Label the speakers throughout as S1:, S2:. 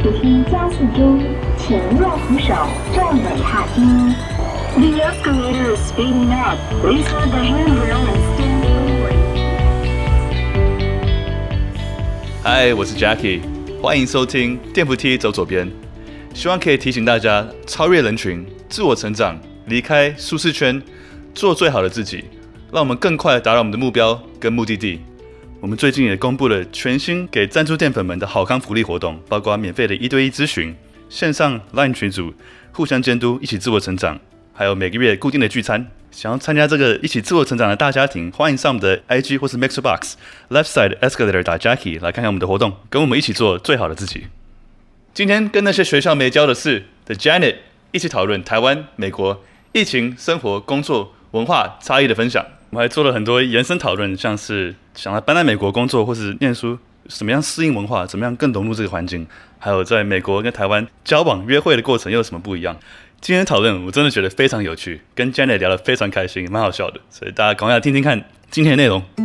S1: 此梯加速中，请握扶手，站稳踏阶。The escalator is speeding up. Please hold the handrail and stand forward.
S2: 嗨，我是 Jackie，欢迎收听电扶梯走左边。希望可以提醒大家超越人群，自我成长，离开舒适圈，做最好的自己，让我们更快达到我们的目标跟目的地。我们最近也公布了全新给赞助淀粉们的好康福利活动，包括免费的一对一咨询、线上 Line 群组、互相监督、一起自我成长，还有每个月固定的聚餐。想要参加这个一起自我成长的大家庭，欢迎上我们的 IG 或是 Mixbox Left Side Escalator 打 Jackie 来看看我们的活动，跟我们一起做最好的自己。今天跟那些学校没教的事的 Janet 一起讨论台湾、美国疫情、生活、工作、文化差异的分享。我们还做了很多延伸讨论，像是想要搬来美国工作或是念书，怎么样适应文化，怎么样更融入这个环境，还有在美国跟台湾交往约会的过程又有什么不一样？今天讨论我真的觉得非常有趣，跟 Janet 聊得非常开心，蛮好笑的，所以大家赶快来听听看今天的内容。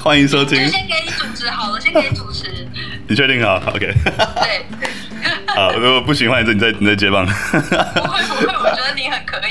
S2: 欢迎收听。
S3: 先给你主持好了，先给你主持。
S2: 你确定好？OK。
S3: 对。
S2: 好，如果不行的话，你再你再你再接棒。
S3: 不会不会，我觉得你很可以。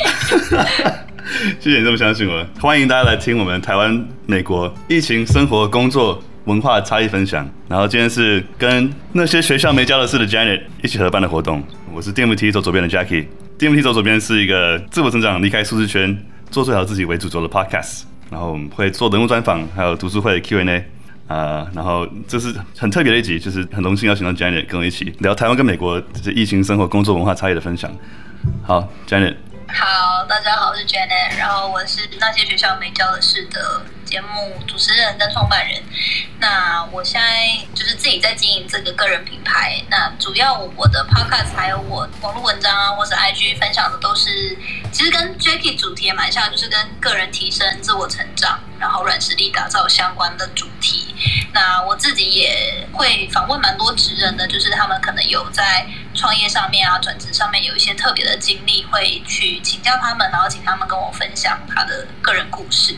S2: 谢谢你这么相信我。欢迎大家来听我们台湾、美国疫情、生活、工作、文化差异分享。然后今天是跟那些学校没教的事的 Janet 一起合办的活动。我是 DMT 走左边的 Jackie。DMT 走左边是一个自我成长、离开舒适圈、做最好自己为主轴的 Podcast。然后我们会做人物专访，还有读书会 Q&A。啊、呃，然后这是很特别的一集，就是很荣幸邀请到 Janet 跟我一起聊台湾跟美国这些疫情、生活、工作、文化差异的分享。好，Janet。
S3: 好，大家好，我是 Janet，然后我是那些学校没教的事的节目主持人跟创办人。那我现在就是自己在经营这个个人品牌。那主要我的 Podcast 还有我网络文章啊，或是 IG 分享的都是，其实跟 Jackie 主题也蛮像，就是跟个人提升、自我成长，然后软实力打造相关的主题。那我自己也会访问蛮多职人的，就是他们可能有在创业上面啊、转职上面有一些特别的经历，会去请教他们，然后请他们跟我分享他的个人故事。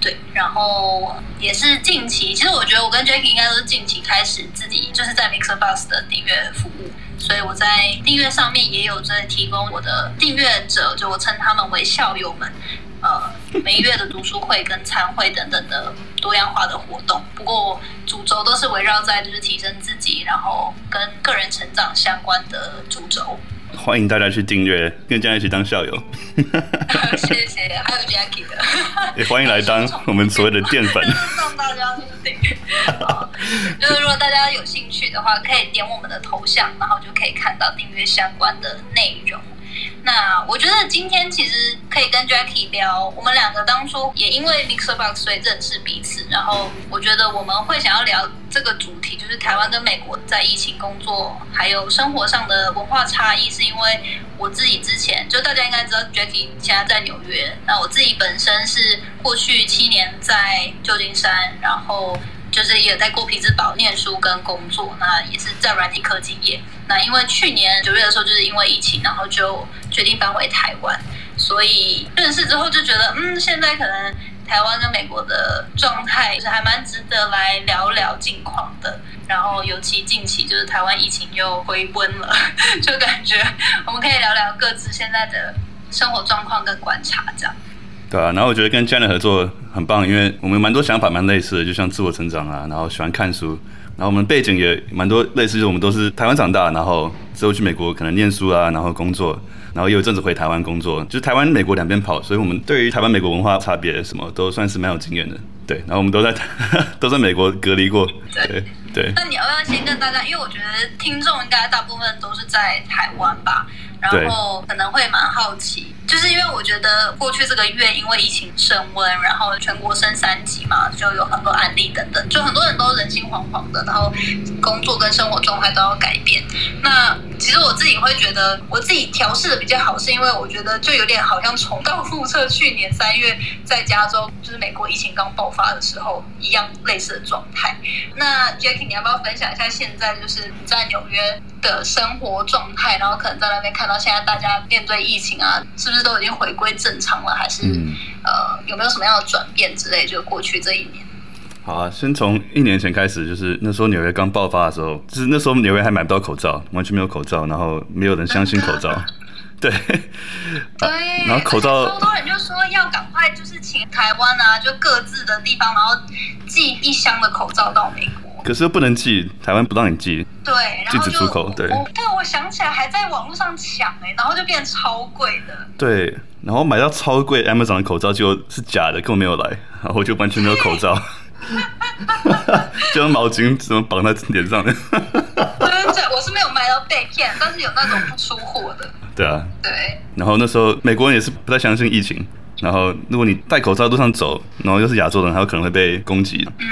S3: 对，然后也是近期，其实我觉得我跟 Jackie 应该都是近期开始自己就是在 Mixer Bus 的订阅服务，所以我在订阅上面也有在提供我的订阅者，就我称他们为校友们，呃，每月的读书会跟餐会等等的多样化的活动。不过主轴都是围绕在就是提升自己，然后跟个人成长相关的主轴。
S2: 欢迎大家去订阅，跟 Janet 一起当校友。
S3: 谢谢，还有 Jackie 的。
S2: 也欢迎来当我们所谓的淀粉。
S3: 让大家去订阅。就是如果大家有兴趣的话，可以点我们的头像，然后就可以看到订阅相关的内容。那我觉得今天其实可以跟 Jackie 聊，我们两个当初也因为 MixerBox 所以认识彼此，然后我觉得我们会想要聊这个主题，就是台湾跟美国在疫情、工作还有生活上的文化差异，是因为我自己之前就大家应该知道 Jackie 现在在纽约，那我自己本身是过去七年在旧金山，然后。就是也在过皮兹堡念书跟工作，那也是在软体科技业。那因为去年九月的时候，就是因为疫情，然后就决定搬回台湾。所以认识之后就觉得，嗯，现在可能台湾跟美国的状态就是还蛮值得来聊聊近况的。然后尤其近期就是台湾疫情又回温了，就感觉我们可以聊聊各自现在的生活状况跟观察这样。
S2: 对啊，然后我觉得跟 Janet 合作很棒，因为我们蛮多想法蛮类似的，就像自我成长啊，然后喜欢看书，然后我们背景也蛮多类似，就是我们都是台湾长大，然后之后去美国可能念书啊，然后工作，然后也有一阵子回台湾工作，就是台湾、美国两边跑，所以我们对于台湾、美国文化差别什么都算是蛮有经验的。对，然后我们都在 都在美国隔离过。对对。对
S3: 那你要不要先跟大家，因为我觉得听众应该大部分都是在台湾吧？然后可能会蛮好奇，就是因为我觉得过去这个月因为疫情升温，然后全国升三级嘛，就有很多案例等等，就很多人都人心惶惶的，然后工作跟生活状态都要改变。那其实我自己会觉得，我自己调试的比较好，是因为我觉得就有点好像重蹈覆辙，去年三月在加州，就是美国疫情刚爆发的时候一样类似的状态。那 Jackie，你要不要分享一下现在就是你在纽约的生活状态？然后可能在那边看到现在大家面对疫情啊，是不是都已经回归正常了？还是、嗯、呃有没有什么样的转变之类？就过去这一年。
S2: 好啊，先从一年前开始，就是那时候纽约刚爆发的时候，就是那时候纽约还买不到口罩，完全没有口罩，然后没有人相信口罩，对，
S3: 对，
S2: 然后口罩，
S3: 超多人就说要赶快就是请台湾啊，就各自的地方，然后寄一箱的口罩到美国，
S2: 可是又不能寄，台湾不让你寄，
S3: 对，然后
S2: 禁止出口，对，
S3: 对，我想起来还在网络上抢哎、欸，然后就变超贵的，
S2: 对，然后买到超贵 Amazon 的口罩就是假的，根本没有来，然后就完全没有口罩。就用毛巾怎么绑在脸上的？
S3: 对，我是没有买到被骗，但是有那种不出货的。
S2: 对啊。
S3: 对。
S2: 然后那时候美国人也是不太相信疫情，然后如果你戴口罩路上走，然后又是亚洲人，还有可能会被攻击。嗯。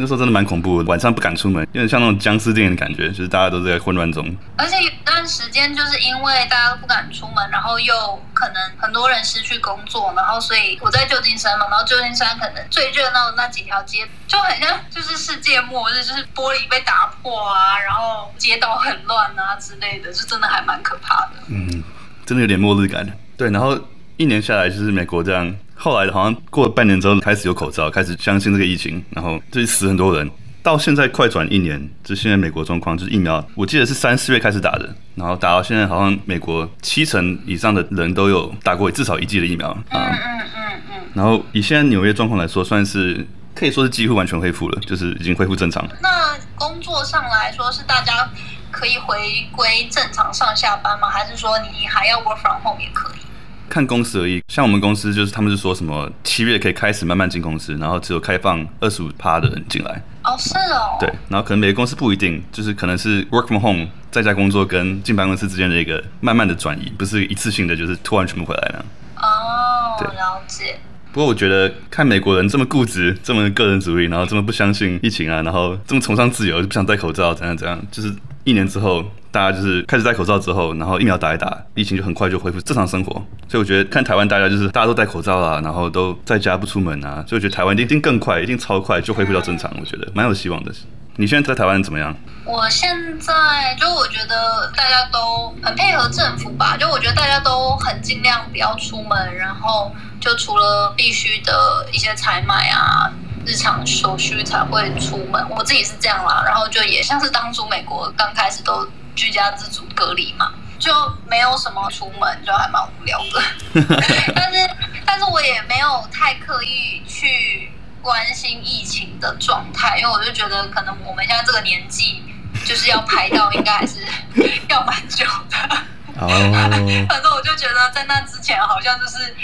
S2: 那时候真的蛮恐怖的，晚上不敢出门，有点像那种僵尸电影的感觉，就是大家都在混乱中。
S3: 而且有段时间就是因为大家都不敢出门，然后又可能很多人失去工作，然后所以我在旧金山嘛，然后旧金山可能最热闹的那几条街就很像就是世界末日，就是玻璃被打破啊，然后街道很乱啊之类的，就真的还蛮可怕的。
S2: 嗯，真的有点末日感。对，然后一年下来就是美国这样。后来好像过了半年之后开始有口罩，开始相信这个疫情，然后就死很多人。到现在快转一年，就现在美国状况就是疫苗，我记得是三四月开始打的，然后打到现在好像美国七成以上的人都有打过至少一剂的疫苗。
S3: 嗯嗯嗯嗯。
S2: 然后以现在纽约状况来说，算是可以说是几乎完全恢复了，就是已经恢复正常。
S3: 那工作上来说，是大家可以回归正常上下班吗？还是说你还要 work from home 也可以？
S2: 看公司而已，像我们公司就是他们是说什么七月可以开始慢慢进公司，然后只有开放二十五趴的人进来。
S3: 哦，是哦。
S2: 对，然后可能每个公司不一定，就是可能是 work from home 在家工作跟进办公室之间的一个慢慢的转移，不是一次性的，就是突然全部回来了。
S3: 哦，对，了解。
S2: 不过我觉得看美国人这么固执，这么个人主义，然后这么不相信疫情啊，然后这么崇尚自由，就不想戴口罩，怎样怎样，就是一年之后。大家就是开始戴口罩之后，然后疫苗打一打，疫情就很快就恢复正常生活。所以我觉得看台湾大家就是大家都戴口罩啊，然后都在家不出门啊，所以我觉得台湾一定更快，一定超快就恢复到正常。我觉得蛮有希望的。你现在在台湾怎么样？
S3: 我现在就我觉得大家都很配合政府吧，就我觉得大家都很尽量不要出门，然后就除了必须的一些采买啊。日常所需才会出门，我自己是这样啦。然后就也像是当初美国刚开始都居家自主隔离嘛，就没有什么出门，就还蛮无聊的。但是，但是我也没有太刻意去关心疫情的状态，因为我就觉得可能我们现在这个年纪，就是要排到应该还是 要蛮久的。哦。反正我就觉得在那之前，好像就是。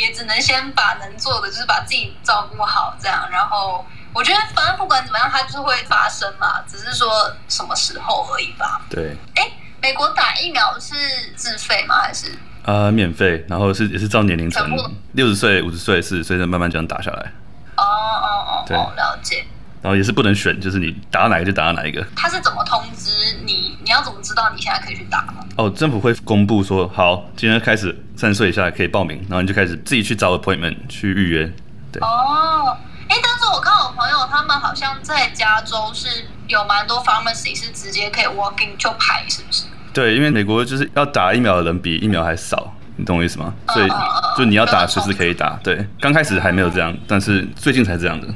S3: 也只能先把能做的，就是把自己照顾好，这样。然后我觉得，反正不管怎么样，它就是会发生嘛，只是说什么时候而已吧。
S2: 对。
S3: 哎，美国打疫苗是自费吗？还是？
S2: 呃，免费。然后是也是照年龄层，六十岁、五十岁、四十岁再慢慢这样打下来。
S3: 哦哦哦，对，了解。
S2: 然后也是不能选，就是你打哪个就打哪一个。
S3: 他是怎么通知你？你要怎么知道你现在可以去打吗？
S2: 哦，政府会公布说，好，今天开始三十岁以下可以报名，然后你就开始自己去找 appointment 去预约。对。哦，
S3: 哎，但是我看我朋友他们好像在加州是有蛮多 pharmacy 是直接可以 walking 就排，是不是？
S2: 对，因为美国就是要打疫苗的人比疫苗还少，你懂我意思吗？所以就你要打随时可以打。对，刚开始还没有这样，但是最近才这样的。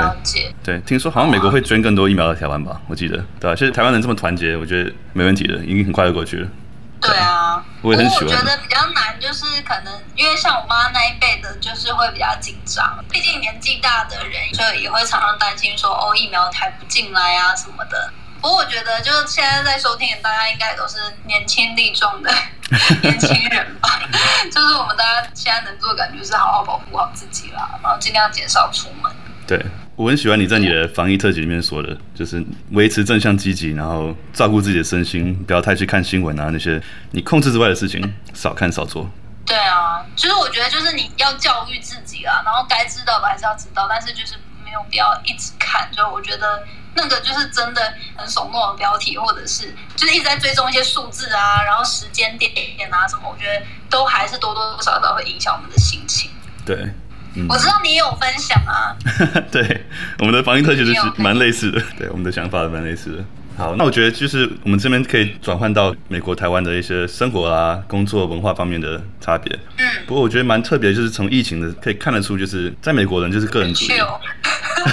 S3: 了解，
S2: 对，听说好像美国会捐更多疫苗到台湾吧？我记得，对啊？其实台湾人这么团结，我觉得没问题的，已经很快就过去了。
S3: 对啊，
S2: 我也很喜欢。
S3: 我觉得比较难，就是可能因为像我妈那一辈的，就是会比较紧张。毕竟年纪大的人，所以也会常常担心说，哦，疫苗抬不进来啊什么的。不过我觉得，就是现在在收听的大家，应该都是年轻力壮的 年轻人吧？就是我们大家现在能做的，感觉是好好保护好自己啦，然后尽量减少出门。
S2: 对。我很喜欢你在你的防疫特辑里面说的，就是维持正向积极，然后照顾自己的身心，不要太去看新闻啊那些你控制之外的事情，少看少做。
S3: 对啊，其实我觉得就是你要教育自己啊，然后该知道的还是要知道，但是就是没有必要一直看。就我觉得那个就是真的很耸动的标题，或者是就是一直在追踪一些数字啊，然后时间点点啊什么，我觉得都还是多多少少会影响我们的心情。
S2: 对，嗯、
S3: 我知道你也有分享啊。
S2: 对，我们的防疫特辑就是蛮类似的，对，我们的想法蛮类似的。好，那我觉得就是我们这边可以转换到美国、台湾的一些生活啊、工作文化方面的差别。
S3: 嗯，
S2: 不过我觉得蛮特别，就是从疫情的可以看得出，就是在美国人就是个人主义。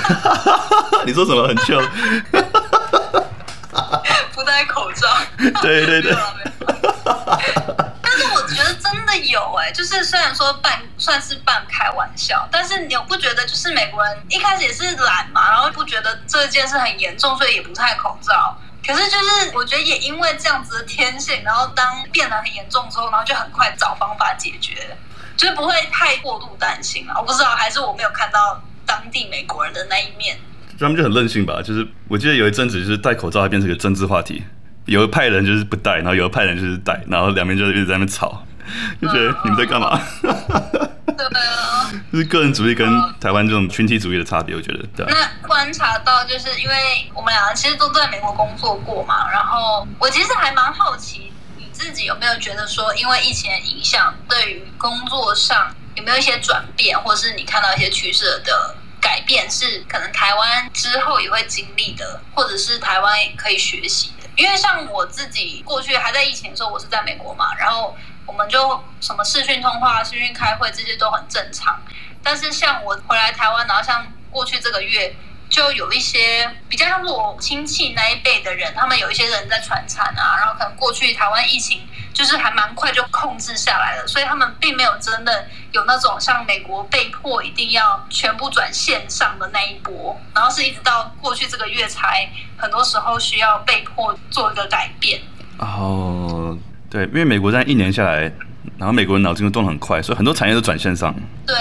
S2: 你说什么很秀？
S3: 不戴口罩。对对对。真的有哎、就是虽然说半算是半开玩笑，但是你有不觉得就是美国人一开始也是懒嘛，然后不觉得这件事很严重，所以也不戴口罩。可是就是我觉得也因为这样子的天性，然后当变得很严重之后，然后就很快找方法解决，就是不会太过度担心啊。我不知道还是我没有看到当地美国人的那一面。
S2: 他们就很任性吧，就是我记得有一阵子就是戴口罩还变成一个政治话题。有一派人就是不戴，然后有一派人就是戴，然后两边就一直在那吵，就觉得你们在干嘛？
S3: 对啊，
S2: 就 是个人主义跟台湾这种群体主义的差别，我觉得。对。
S3: 那观察到，就是因为我们两个其实都在美国工作过嘛，然后我其实还蛮好奇，你自己有没有觉得说，因为疫情的影响，对于工作上有没有一些转变，或是你看到一些趋势的改变，是可能台湾之后也会经历的，或者是台湾可以学习的？因为像我自己过去还在疫情的时候，我是在美国嘛，然后我们就什么视讯通话、视讯开会这些都很正常。但是像我回来台湾，然后像过去这个月，就有一些比较像是我亲戚那一辈的人，他们有一些人在传产啊，然后可能过去台湾疫情就是还蛮快就控制下来了，所以他们并没有真的有那种像美国被迫一定要全部转线上的那一波，然后是一直到过去这个月才。很多时候需要被迫做一个改变。
S2: 哦，对，因为美国在一年下来，然后美国人脑筋都动得很快，所以很多产业都转线上。
S3: 对，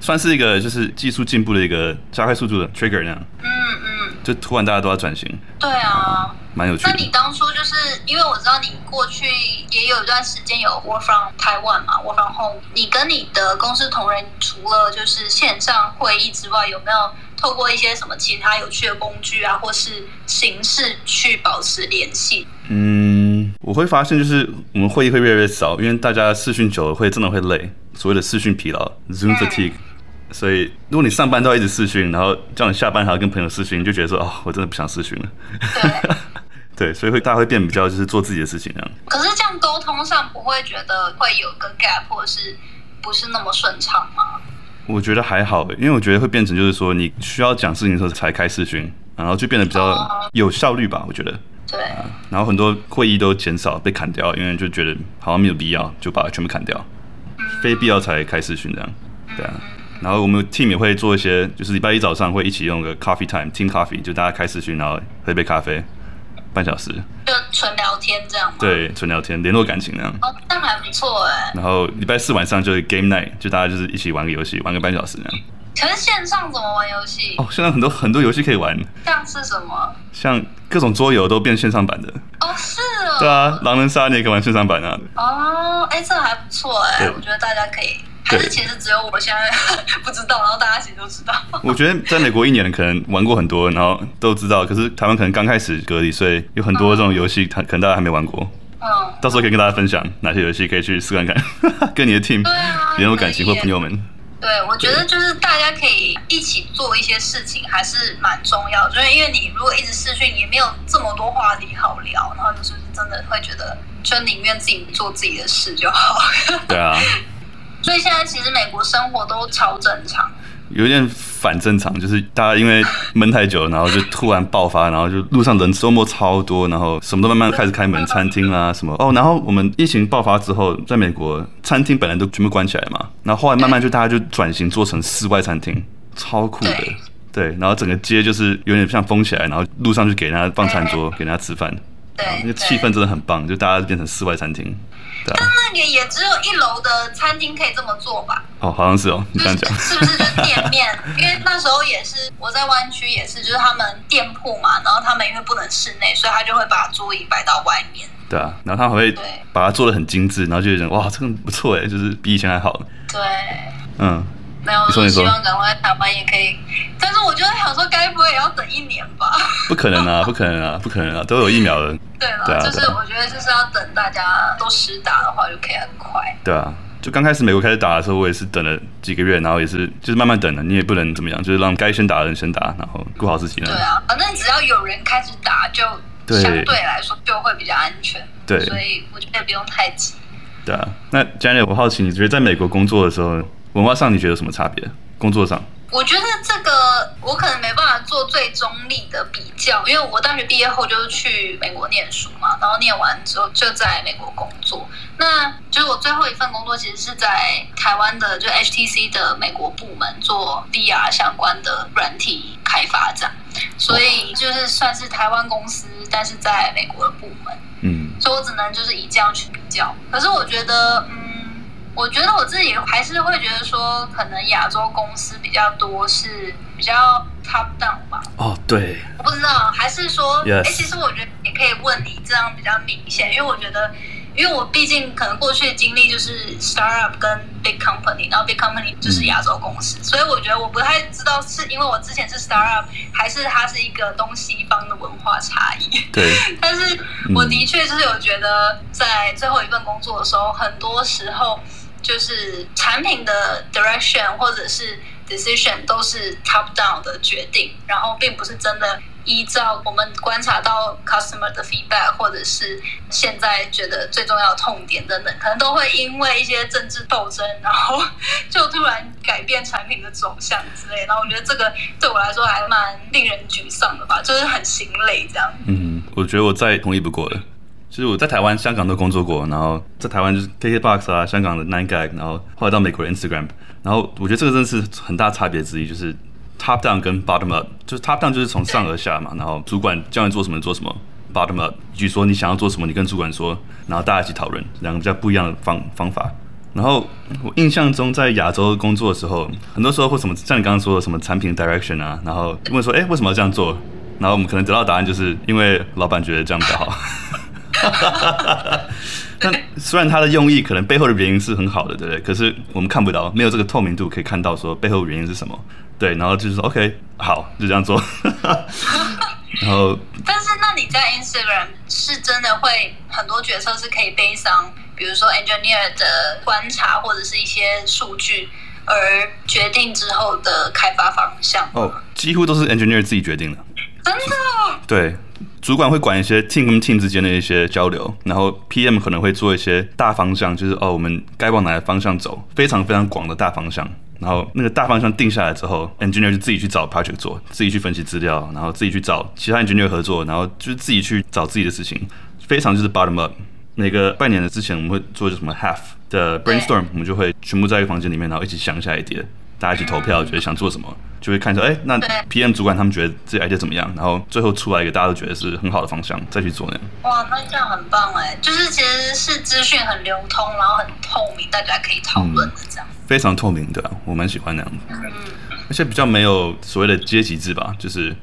S2: 算是一个就是技术进步的一个加快速度的 trigger 那样。
S3: 嗯嗯。
S2: 就突然大家都要转型。
S3: 对啊。
S2: 蛮有趣的。
S3: 那你当初就是因为我知道你过去也有一段时间有 work from Taiwan 嘛，work from home。你跟你的公司同仁除了就是线上会议之外，有没有？透过一些什么其他有趣的工具啊，或是形式去保持联系。
S2: 嗯，我会发现就是我们会议会越来越少，因为大家视讯久了会真的会累，所谓的视讯疲劳 （Zoom fatigue）。所以如果你上班都要一直视讯，然后叫你下班还要跟朋友视讯，你就觉得说哦，我真的不想视讯了。
S3: 对，
S2: 对，所以会大家会变比较就是做自己的事情这样。
S3: 可是这样沟通上不会觉得会有个 gap，或是不是那么顺畅吗？
S2: 我觉得还好，因为我觉得会变成就是说，你需要讲事情的时候才开视讯，然后就变得比较有效率吧。我觉得，
S3: 对。
S2: 然后很多会议都减少被砍掉，因为就觉得好像没有必要，就把它全部砍掉，非必要才开视讯这样，对啊。然后我们 team 也会做一些，就是礼拜一早上会一起用个 coffee time，team coffee，就大家开视讯，然后喝一杯咖啡。半小时，
S3: 就纯聊天这样吗？
S2: 对，纯聊天，联络感情那样。
S3: 哦，那还不错哎。
S2: 然后礼拜四晚上就是 game night，就大家就是一起玩个游戏，玩个半小时那样。
S3: 可是线上怎么玩游戏？
S2: 哦，现在很多很多游戏可以玩。
S3: 像是什么？
S2: 像各种桌游都变线上版的。
S3: 哦，是哦。
S2: 对啊，狼人杀你也可以玩线上版啊。
S3: 哦，哎，这还不错哎，我觉得大家可以。还是其实只有我现在不知道，然后大家其实都知道。
S2: 我觉得在美国一年可能玩过很多，然后都知道。可是台湾可能刚开始隔离，所以有很多这种游戏，他可能大家还没玩过。嗯。到时候可以跟大家分享哪些游戏可以去试看看，跟你的 team 联络感情或朋友们。
S3: 对，我觉得就是大家可以一起做一些事情，还是蛮重要。就是因为你如果一直试训，也没有这么多话题好聊，然后就是真的会觉得，就宁愿自己做自己的事就好。
S2: 对啊。
S3: 所以现在其实美国生活都超正常，
S2: 有点反正常，就是大家因为闷太久，然后就突然爆发，然后就路上人周末超多，然后什么都慢慢开始开门，餐厅啦 什么哦，然后我们疫情爆发之后，在美国餐厅本来都全部关起来嘛，然后后来慢慢就大家就转型做成室外餐厅，超酷的，对，然后整个街就是有点像封起来，然后路上就给人家放餐桌，给人家吃饭，
S3: 对，
S2: 那个气氛真的很棒，就大家变成室外餐厅。
S3: 但那个也只有一楼的餐厅可以这么做吧？
S2: 哦，好像是哦，你这样讲
S3: 是不是？就是店面，因为那时候也是我在湾区，也是就是他们店铺嘛，然后他们因为不能室内，所以他就会把桌椅摆到外面。
S2: 对啊，然后他还会把它做的很精致，然后就觉得哇，这个不错哎，就是比以前还好。
S3: 对，
S2: 嗯，
S3: 没有，
S2: 你说你说
S3: 希望赶快台湾也可以，但是我就在想说，该不会也要等一年吧？
S2: 不可能啊，不可能啊，不可能啊，都有疫苗了。
S3: 对了，
S2: 对啊
S3: 就是我觉得就是要等大家都施打的话，就可以很快。
S2: 对啊，就刚开始美国开始打的时候，我也是等了几个月，然后也是就是慢慢等的，你也不能怎么样，就是让该先打的人先打，然后顾好自己呢。
S3: 对啊，反正只要有人开始打，就相对来说就会比较安全。
S2: 对
S3: 所以我觉得不用太急。
S2: 对啊，那 Janet，我好奇，你觉得在美国工作的时候，文化上你觉得有什么差别？工作上？
S3: 我觉得这个我可能没办法做最中立的比较，因为我大学毕业后就是去美国念书嘛，然后念完之后就在美国工作。那就是我最后一份工作其实是在台湾的，就 HTC 的美国部门做 VR 相关的软体开发这样，所以就是算是台湾公司，但是在美国的部门。
S2: 嗯，
S3: 所以我只能就是以这样去比较。可是我觉得，嗯，我觉得我自己还是会觉得说，可能亚洲公司比较多是比较 top down 吧。
S2: 哦，对，
S3: 我不知道，还是说，哎其实我觉得也可以问你，这样比较明显，因为我觉得。因为我毕竟可能过去的经历就是 startup 跟 big company，然后 big company 就是亚洲公司，嗯、所以我觉得我不太知道是因为我之前是 startup，还是它是一个东西方的文化差异。
S2: 对。
S3: 但是我的确就是有觉得，在最后一份工作的时候，很多时候就是产品的 direction 或者是 decision 都是 top down 的决定，然后并不是真的。依照我们观察到 customer 的 feedback，或者是现在觉得最重要的痛点等等，可能都会因为一些政治斗争，然后就突然改变产品的走向之类。然后我觉得这个对我来说还蛮令人沮丧的吧，就是很心累这样。
S2: 嗯，我觉得我再同意不过了。就是我在台湾、香港都工作过，然后在台湾就是 KKBOX 啊，香港的 Nine Gag，然后后来到美国的 Instagram，然后我觉得这个真的是很大差别之一，就是 Top down 跟 Bottom up，就是 Top down 就是从上而下嘛，然后主管叫你做什么做什么，Bottom up，据说你想要做什么，你跟主管说，然后大家一起讨论，两个比较不一样的方方法。然后我印象中在亚洲工作的时候，很多时候会什么像你刚刚说的什么产品 direction 啊，然后问说，哎，为什么要这样做？然后我们可能得到答案就是因为老板觉得这样比较好。但虽然他的用意可能背后的原因是很好的，对不对？可是我们看不到，没有这个透明度可以看到说背后原因是什么。对，然后就是说 OK，好，就这样做。然后，
S3: 但是那你在 Instagram 是真的会很多决策是可以背上，比如说 engineer 的观察或者是一些数据而决定之后的开发方向。
S2: 哦，几乎都是 engineer 自己决定的。
S3: 真的？
S2: 对，主管会管一些 team 跟 team 之间的一些交流，然后 PM 可能会做一些大方向，就是哦，我们该往哪个方向走，非常非常广的大方向。然后那个大方向定下来之后，engineer 就自己去找 project 做，自己去分析资料，然后自己去找其他 engineer 合作，然后就是自己去找自己的事情，非常就是 bottom up。每个半年的之前，我们会做什么 half 的 brainstorm，我们就会全部在一个房间里面，然后一起想一下 idea，大家一起投票，觉得想做什么，就会看说，哎，那 PM 主管他们觉得这 idea 怎么样，然后最后出来一个大家都觉得是很好的方向，再去做那样。
S3: 哇，那这样很棒哎，就是其实是资讯很流通，然后很透明，大家可以讨论的这样。
S2: 非常透明的，我蛮喜欢那样的，而且比较没有所谓的阶级制吧，就是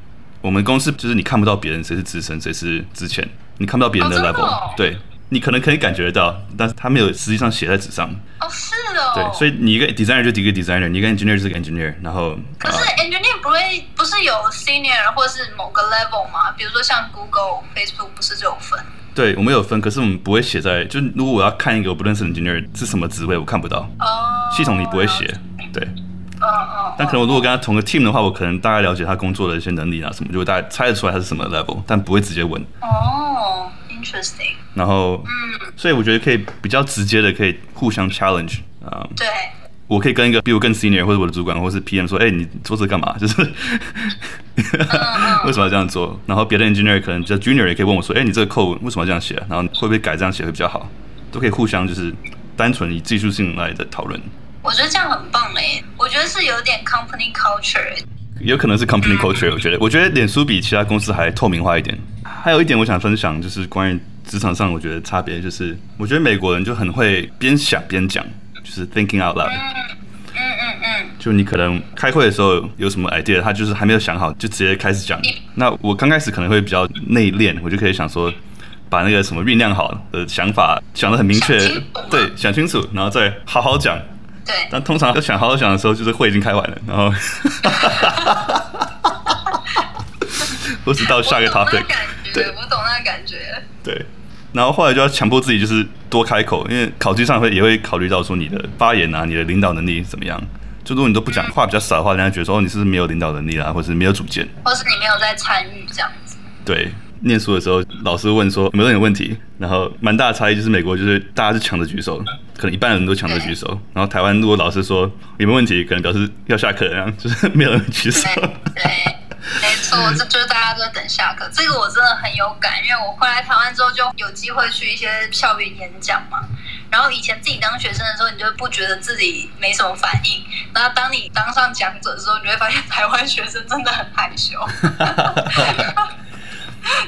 S2: 我们公司就是你看不到别人谁是资深谁是之前，你看不到别人的 level，、哦、对，你可能可以感觉得到，但是他没有实际上写在纸上。
S3: 哦，是哦。
S2: 对，所以你一个 designer 就一个 designer，你一个 engineer 就是个 engineer，然后。
S3: 可是 engineer 不会不是有 senior 或是某个 level 吗？比如说像 Google、Facebook 不是这种分？
S2: 对，我们有分，可是我们不会写在。就如果我要看一个我不认识的 engineer 是什么职位，我看不到。哦。系统里不会写，对。
S3: 哦哦。
S2: 但可能我如果跟他同个 team 的话，我可能大概了解他工作的一些能力啊什么，就会大概猜得出来他是什么 level，但不会直接问。
S3: 哦，interesting。
S2: 然后，嗯，所以我觉得可以比较直接的可以互相 challenge 啊。
S3: 对。
S2: 我可以跟一个比我更 senior 或者我的主管或者是 PM 说，哎、欸，你做这干嘛？就是为什么要这样做？然后别的 engineer 可能叫 junior 也可以问我说，哎、欸，你这个 code 为什么要这样写？然后会不会改这样写会比较好？都可以互相就是单纯以技术性来的讨论。
S3: 我觉得这样很棒哎，我觉得是有点 company culture。
S2: 有可能是 company culture，我觉得，我觉得脸书比其他公司还透明化一点。还有一点我想分享，就是关于职场上我觉得差别，就是我觉得美国人就很会边想边讲。就是 thinking out loud，
S3: 嗯嗯嗯，
S2: 就你可能开会的时候有什么 idea，他就是还没有想好就直接开始讲。那我刚开始可能会比较内敛，我就可以想说，把那个什么酝酿好的想法想得很明确，对，想清楚，然后再好好讲。
S3: 对。
S2: 但通常要想好好想的时候，就是会已经开完了，然后，或是到下一个 topic。
S3: 对，我懂那个感觉。
S2: 对，然后后来就要强迫自己，就是多开口，因为考据上会也会考虑到说你的发言啊，你的领导能力怎么样。就如果你都不讲话比较少的话，人家觉得说哦，你是不是没有领导能力啦，或者是没有主见，
S3: 或是你没有在参与这样子。
S2: 对，念书的时候，老师问说有没有问题，然后蛮大的差异就是美国就是大家是抢着举手，可能一半人都抢着举手，然后台湾如果老师说有没有问题，可能表示要下课，然后就是没有人举手。
S3: 对。对没错，这就是大家都在等下课。这个我真的很有感，因为我回来台湾之后就有机会去一些校园演讲嘛。然后以前自己当学生的时候，你就不觉得自己没什么反应。然后当你当上讲者的时候，你会发现台湾学生真的很害羞，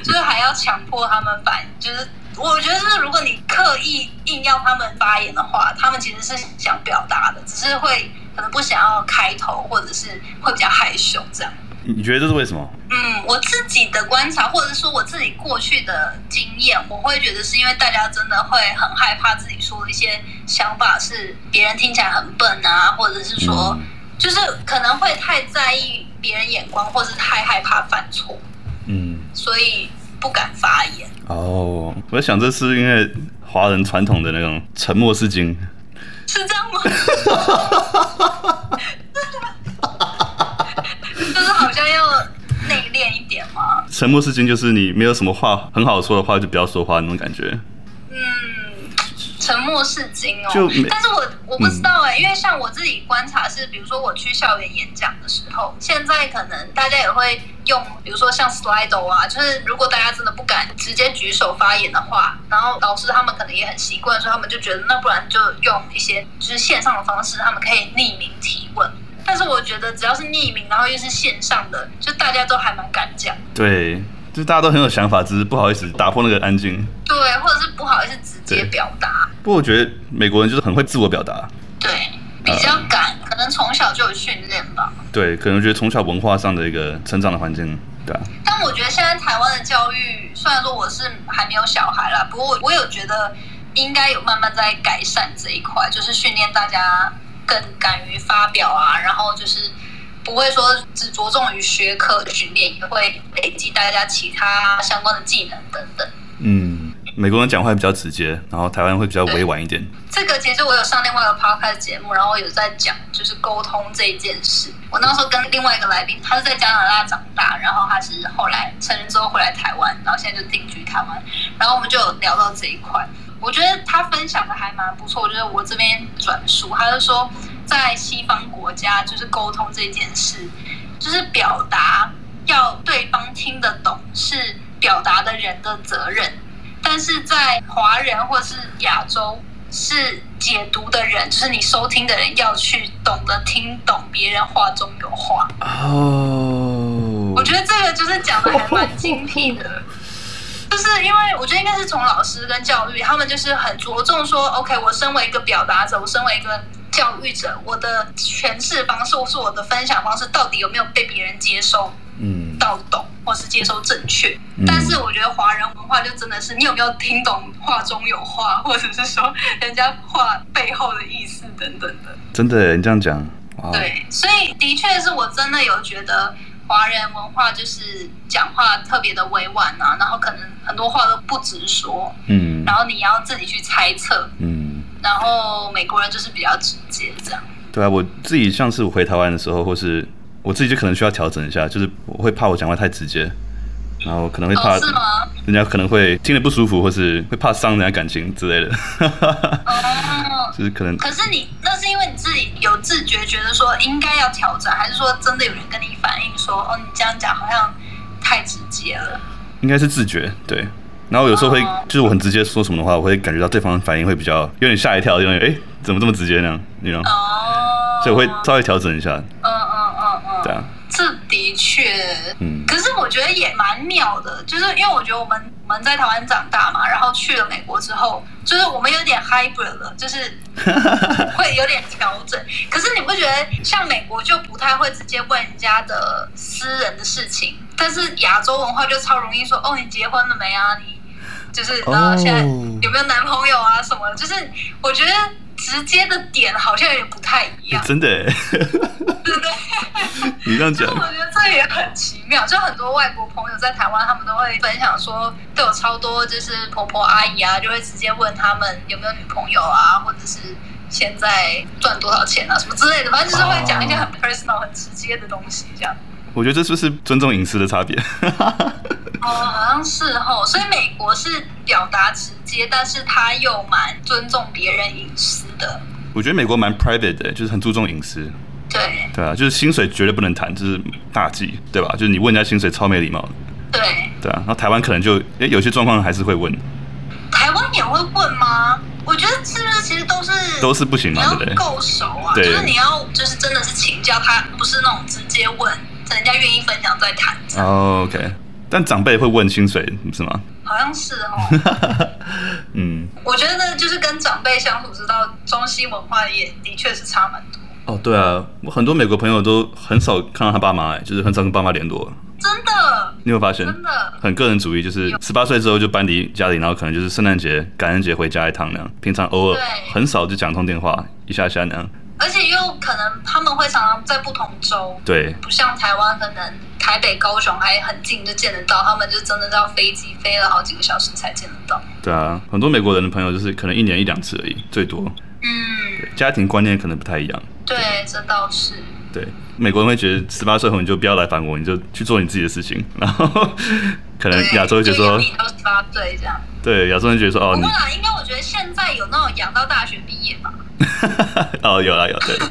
S3: 就是还要强迫他们反应。就是我觉得，就是如果你刻意硬要他们发言的话，他们其实是想表达的，只是会可能不想要开头，或者是会比较害羞这样。
S2: 你觉得这是为什么？
S3: 嗯，我自己的观察，或者是说我自己过去的经验，我会觉得是因为大家真的会很害怕自己说的一些想法是别人听起来很笨啊，或者是说，就是可能会太在意别人眼光，或是太害怕犯错，嗯，所以不敢发言。
S2: 哦，我在想这是因为华人传统的那种沉默是金，
S3: 是这样吗？就是好像要内敛一点嘛。
S2: 沉默是金，就是你没有什么话很好说的话，就不要说话那种感觉。
S3: 嗯，沉默是金哦。就但是我我不知道哎、欸，嗯、因为像我自己观察是，比如说我去校园演讲的时候，现在可能大家也会用，比如说像 Slido 啊，就是如果大家真的不敢直接举手发言的话，然后老师他们可能也很习惯，所以他们就觉得那不然就用一些就是线上的方式，他们可以匿名提问。但是我觉得只要是匿名，然后又是线上的，就大家都还蛮敢讲。
S2: 对，就大家都很有想法，只是不好意思打破那个安静。
S3: 对，或者是不好意思直接表达。
S2: 不过我觉得美国人就是很会自我表达。
S3: 对，比较敢，呃、可能从小就有训练吧。
S2: 对，可能觉得从小文化上的一个成长的环境，对啊。
S3: 但我觉得现在台湾的教育，虽然说我是还没有小孩啦，不过我我有觉得应该有慢慢在改善这一块，就是训练大家。更敢于发表啊，然后就是不会说只着重于学科训练，也会累积大家其他相关的技能等等。
S2: 嗯，美国人讲话比较直接，然后台湾会比较委婉一点。
S3: 这个其实我有上另外一个 podcast 节目，然后有在讲就是沟通这一件事。我那时候跟另外一个来宾，他是在加拿大长大，然后他是后来成人之后回来台湾，然后现在就定居台湾，然后我们就有聊到这一块。我觉得他分享的还蛮不错，就是我这边转述，他就说在西方国家，就是沟通这件事，就是表达要对方听得懂，是表达的人的责任；但是在华人或是亚洲，是解读的人，就是你收听的人要去懂得听懂别人话中有话。哦，我觉得这个就是讲的还蛮精辟的。就是因为我觉得应该是从老师跟教育，他们就是很着重说，OK，我身为一个表达者，我身为一个教育者，我的诠释方式或是我的分享方式，到底有没有被别人接收，嗯，到懂或是接收正确？嗯、但是我觉得华人文化就真的是，你有没有听懂话中有话，或者是说人家话背后的意思等等的。
S2: 真的，你这样讲，
S3: 对，所以的确是我真的有觉得。华人文化就是讲话特别的委婉啊，然后可能很多话都不直说，嗯，然后你要自己去猜测，嗯，然后美国人就是比较直接这样。
S2: 对啊，我自己上次我回台湾的时候，或是我自己就可能需要调整一下，就是我会怕我讲话太直接，然后可能会怕人家可能会听得不舒服，或是会怕伤人家感情之类的。哦，就是可能。
S3: 可是你那是因为你自己有自觉，觉得说应该要调整，还是说真的有人跟你反映说，哦，你这样讲好像太直接了？
S2: 应该是自觉，对。然后有时候会，哦、就是我很直接说什么的话，我会感觉到对方反应会比较有点吓一跳，因为哎，怎么这么直接呢？你知道？哦。所以我会稍微调整一下。对啊。
S3: 这的确，嗯，可是我觉得也蛮妙的，就是因为我觉得我们我们在台湾长大嘛，然后去了美国之后，就是我们有点 hybrid 了，就是 会有点调整。可是你不觉得像美国就不太会直接问人家的私人的事情，但是亚洲文化就超容易说，哦，你结婚了没啊？你就是呃，现在有没有男朋友啊什么的？就是我觉得。直接的点好像有点不太一样。
S2: 真的，对
S3: 不对？
S2: 你这样讲，
S3: 我觉得这也很奇妙。就很多外国朋友在台湾，他们都会分享说，都有超多就是婆婆阿姨啊，就会直接问他们有没有女朋友啊，或者是现在赚多少钱啊，什么之类的。反正就是会讲一些很 personal、很直接的东西，这样。
S2: 我觉得这就是尊重隐私的差别。
S3: 哦，好像是哦。所以美国是表达直接，但是他又蛮尊重别人隐私的。
S2: 我觉得美国蛮 private 的，就是很注重隐私。
S3: 对。
S2: 对啊，就是薪水绝对不能谈，就是大忌，对吧？就是你问人家薪水超没礼貌的。
S3: 对。
S2: 对啊，然后台湾可能就诶有些状况还是会问。
S3: 台湾也会问吗？我觉得是不是其实都是
S2: 都是不行嘛，对不对？
S3: 够熟啊，
S2: 对
S3: 就是你要就是真的是请教他，不是那种直接问。人家愿意分享再谈。
S2: 哦、oh,，OK，但长辈会问薪水是吗？
S3: 好像是哦。
S2: 嗯，
S3: 我觉得就是跟长辈相处之道，中西文化也的确是差蛮多。
S2: 哦、oh,，对啊，我很多美国朋友都很少看到他爸妈，哎，就是很少跟爸妈联络。
S3: 真的？
S2: 你有发现？
S3: 真的。很
S2: 个人主义，就是十八岁之后就搬离家里，然后可能就是圣诞节、感恩节回家一趟那样，平常偶尔很少就讲通电话一下下那样。
S3: 而且又可能他们会常常在不同州，
S2: 对，
S3: 不像台湾，可能台北、高雄还很近就见得到，他们就真的要飞机飞了好几个小时才见得到。
S2: 对啊，很多美国人的朋友就是可能一年一两次而已，最多。
S3: 嗯，
S2: 家庭观念可能不太一样。
S3: 对，这倒是。
S2: 对，美国人会觉得十八岁后你就不要来烦我，你就去做你自己的事情。然后可能亚洲会觉得说，
S3: 你到十八岁这样。
S2: 对，亚洲人觉得说，哦，你。
S3: 应该我觉得现在有那种养到大学毕业吧。
S2: 哦，有啊有对。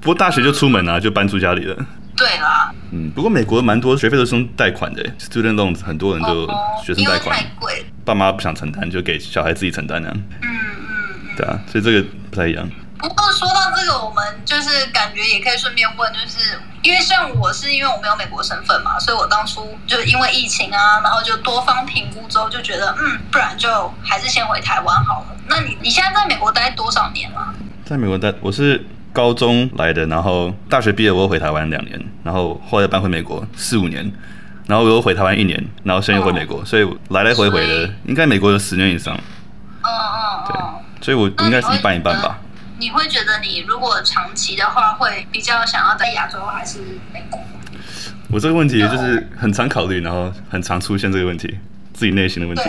S2: 不过大学就出门啊，就搬出家里了。
S3: 对啦。
S2: 嗯，不过美国蛮多学费都是用贷款的，student loans 很多人就学生贷款。
S3: 太贵。
S2: 爸妈不想承担，就给小孩自己承担那样。
S3: 嗯嗯。
S2: 对啊，所以这个不太一样。
S3: 不过说到这个，我们就是感觉也可以顺便问，就是因为像我是因为我没有美国身份嘛，所以我当初就因为疫情啊，然后就多方评估之后就觉得，嗯，不然就还是先回台湾好了。那你你现在在美国待多少年了？
S2: 在美国待，我是高中来的，然后大学毕业我又回台湾两年，然后后来搬回美国四五年，然后我又回台湾一年，然后现在又回美国，哦，所以来来回回的应该美国有十年以上。
S3: 嗯嗯
S2: 对，所以我应该是一半一半吧。
S3: 你会觉得你如果长期的话，会比较想要在亚洲还是美国？
S2: 我这个问题就是很常考虑，然后很常出现这个问题，自己内心的问题。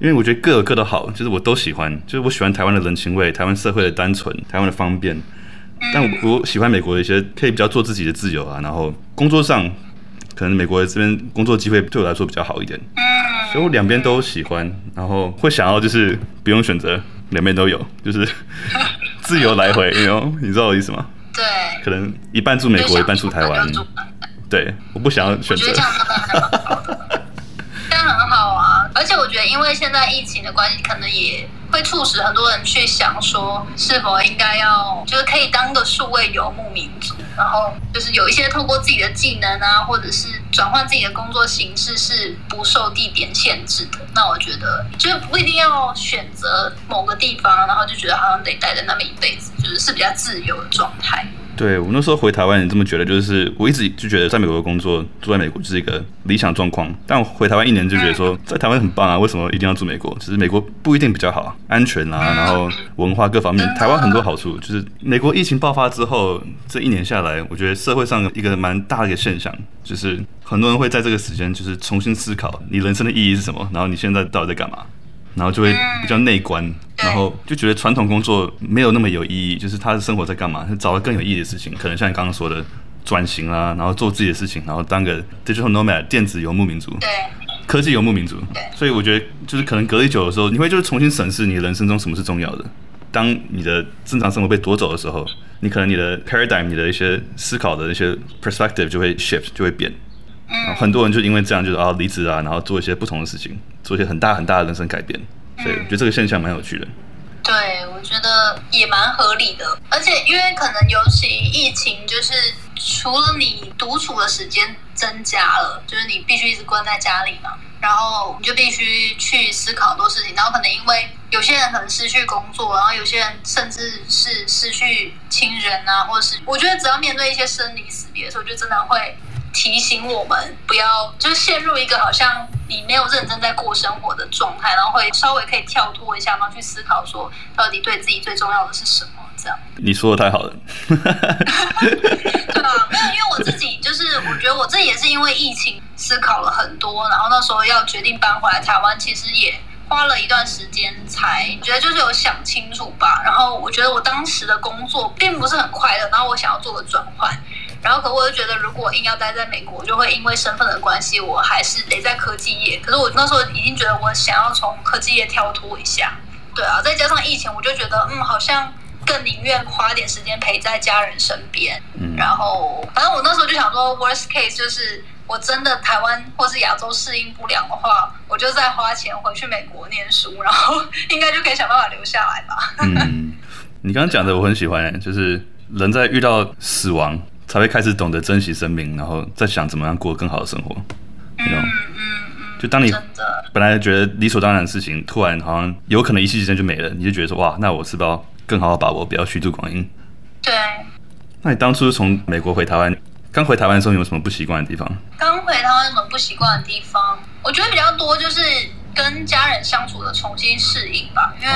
S2: 因为我觉得各有各的好，就是我都喜欢，就是我喜欢台湾的人情味，台湾社会的单纯，台湾的方便。但我我喜欢美国的一些可以比较做自己的自由啊，然后工作上可能美国的这边工作机会对我来说比较好一点。所以我两边都喜欢，然后会想要就是不用选择，两边都有，就是。自由来回，你 you know, 你知道我意思吗？
S3: 对，
S2: 可能一半住美国，一半住台湾。对，我不想要选择。
S3: 这样真的还蛮好，这样很好啊。而且我觉得，因为现在疫情的关系，可能也会促使很多人去想说，是否应该要，就是可以当个数位游牧民族。然后就是有一些透过自己的技能啊，或者是转换自己的工作形式，是不受地点限制的。那我觉得就是不一定要选择某个地方，然后就觉得好像得待在那么一辈子，就是是比较自由的状态。
S2: 对，我那时候回台湾也这么觉得，就是我一直就觉得在美国工作，住在美国就是一个理想状况。但我回台湾一年就觉得说，在台湾很棒啊，为什么一定要住美国？其实美国不一定比较好，安全啊，然后文化各方面，台湾很多好处。就是美国疫情爆发之后，这一年下来，我觉得社会上一个蛮大的一个现象，就是很多人会在这个时间就是重新思考你人生的意义是什么，然后你现在到底在干嘛。然后就会比较内观，嗯，然后就觉得传统工作没有那么有意义，就是他的生活在干嘛？找到更有意义的事情，可能像你刚刚说的转型啦，然后做自己的事情，然后当个 digital nomad 电子游牧民族，
S3: 对，
S2: 科技游牧民族。所以我觉得就是可能隔离久的时候，你会就是重新审视你人生中什么是重要的。当你的正常生活被夺走的时候，你可能你的 paradigm，你的一些思考的一些 perspective 就会 shift，就会变。嗯，很多人就因为这样，就是啊离职啊，然后做一些不同的事情，做一些很大很大的人生改变。所以我觉得这个现象蛮有趣的。
S3: 对，我觉得也蛮合理的。而且因为可能尤其疫情，就是除了你独处的时间增加了，就是你必须一直关在家里嘛，然后你就必须去思考很多事情。然后可能因为有些人可能失去工作，然后有些人甚至是失去亲人啊，或者是我觉得只要面对一些生离死别的时候，就真的会。提醒我们不要就是陷入一个好像你没有认真在过生活的状态，然后会稍微可以跳脱一下，然后去思考说到底对自己最重要的是什么。这样
S2: 你说的太好了。
S3: 对吧，没有，因为我自己就是我觉得我自己也是因为疫情思考了很多，然后那时候要决定搬回来台湾，其实也。花了一段时间才觉得就是有想清楚吧，然后我觉得我当时的工作并不是很快乐，然后我想要做个转换，然后可我就觉得如果硬要待在美国，就会因为身份的关系，我还是得在科技业。可是我那时候已经觉得我想要从科技业跳脱一下，对啊，再加上疫情，我就觉得嗯，好像更宁愿花点时间陪在家人身边。嗯，然后反正我那时候就想说，worst case 就是。我真的台湾或是亚洲适应不良的话，我就再花钱回去美国念书，然后应该就可以想办法留下来吧。
S2: 嗯，你刚刚讲的我很喜欢，就是人在遇到死亡才会开始懂得珍惜生命，然后再想怎么样过更好的生活。嗯嗯嗯。就当你本来觉得理所当然的事情，突然好像有可能一夕之间就没了，你就觉得说哇，那我是不是要更好好把握，不要虚度光阴？
S3: 对。
S2: 那你当初从美国回台湾？刚回台湾的时候，有什么不习惯的地方？
S3: 刚回台湾有什么不习惯的地方？我觉得比较多就是跟家人相处的重新适应吧。因为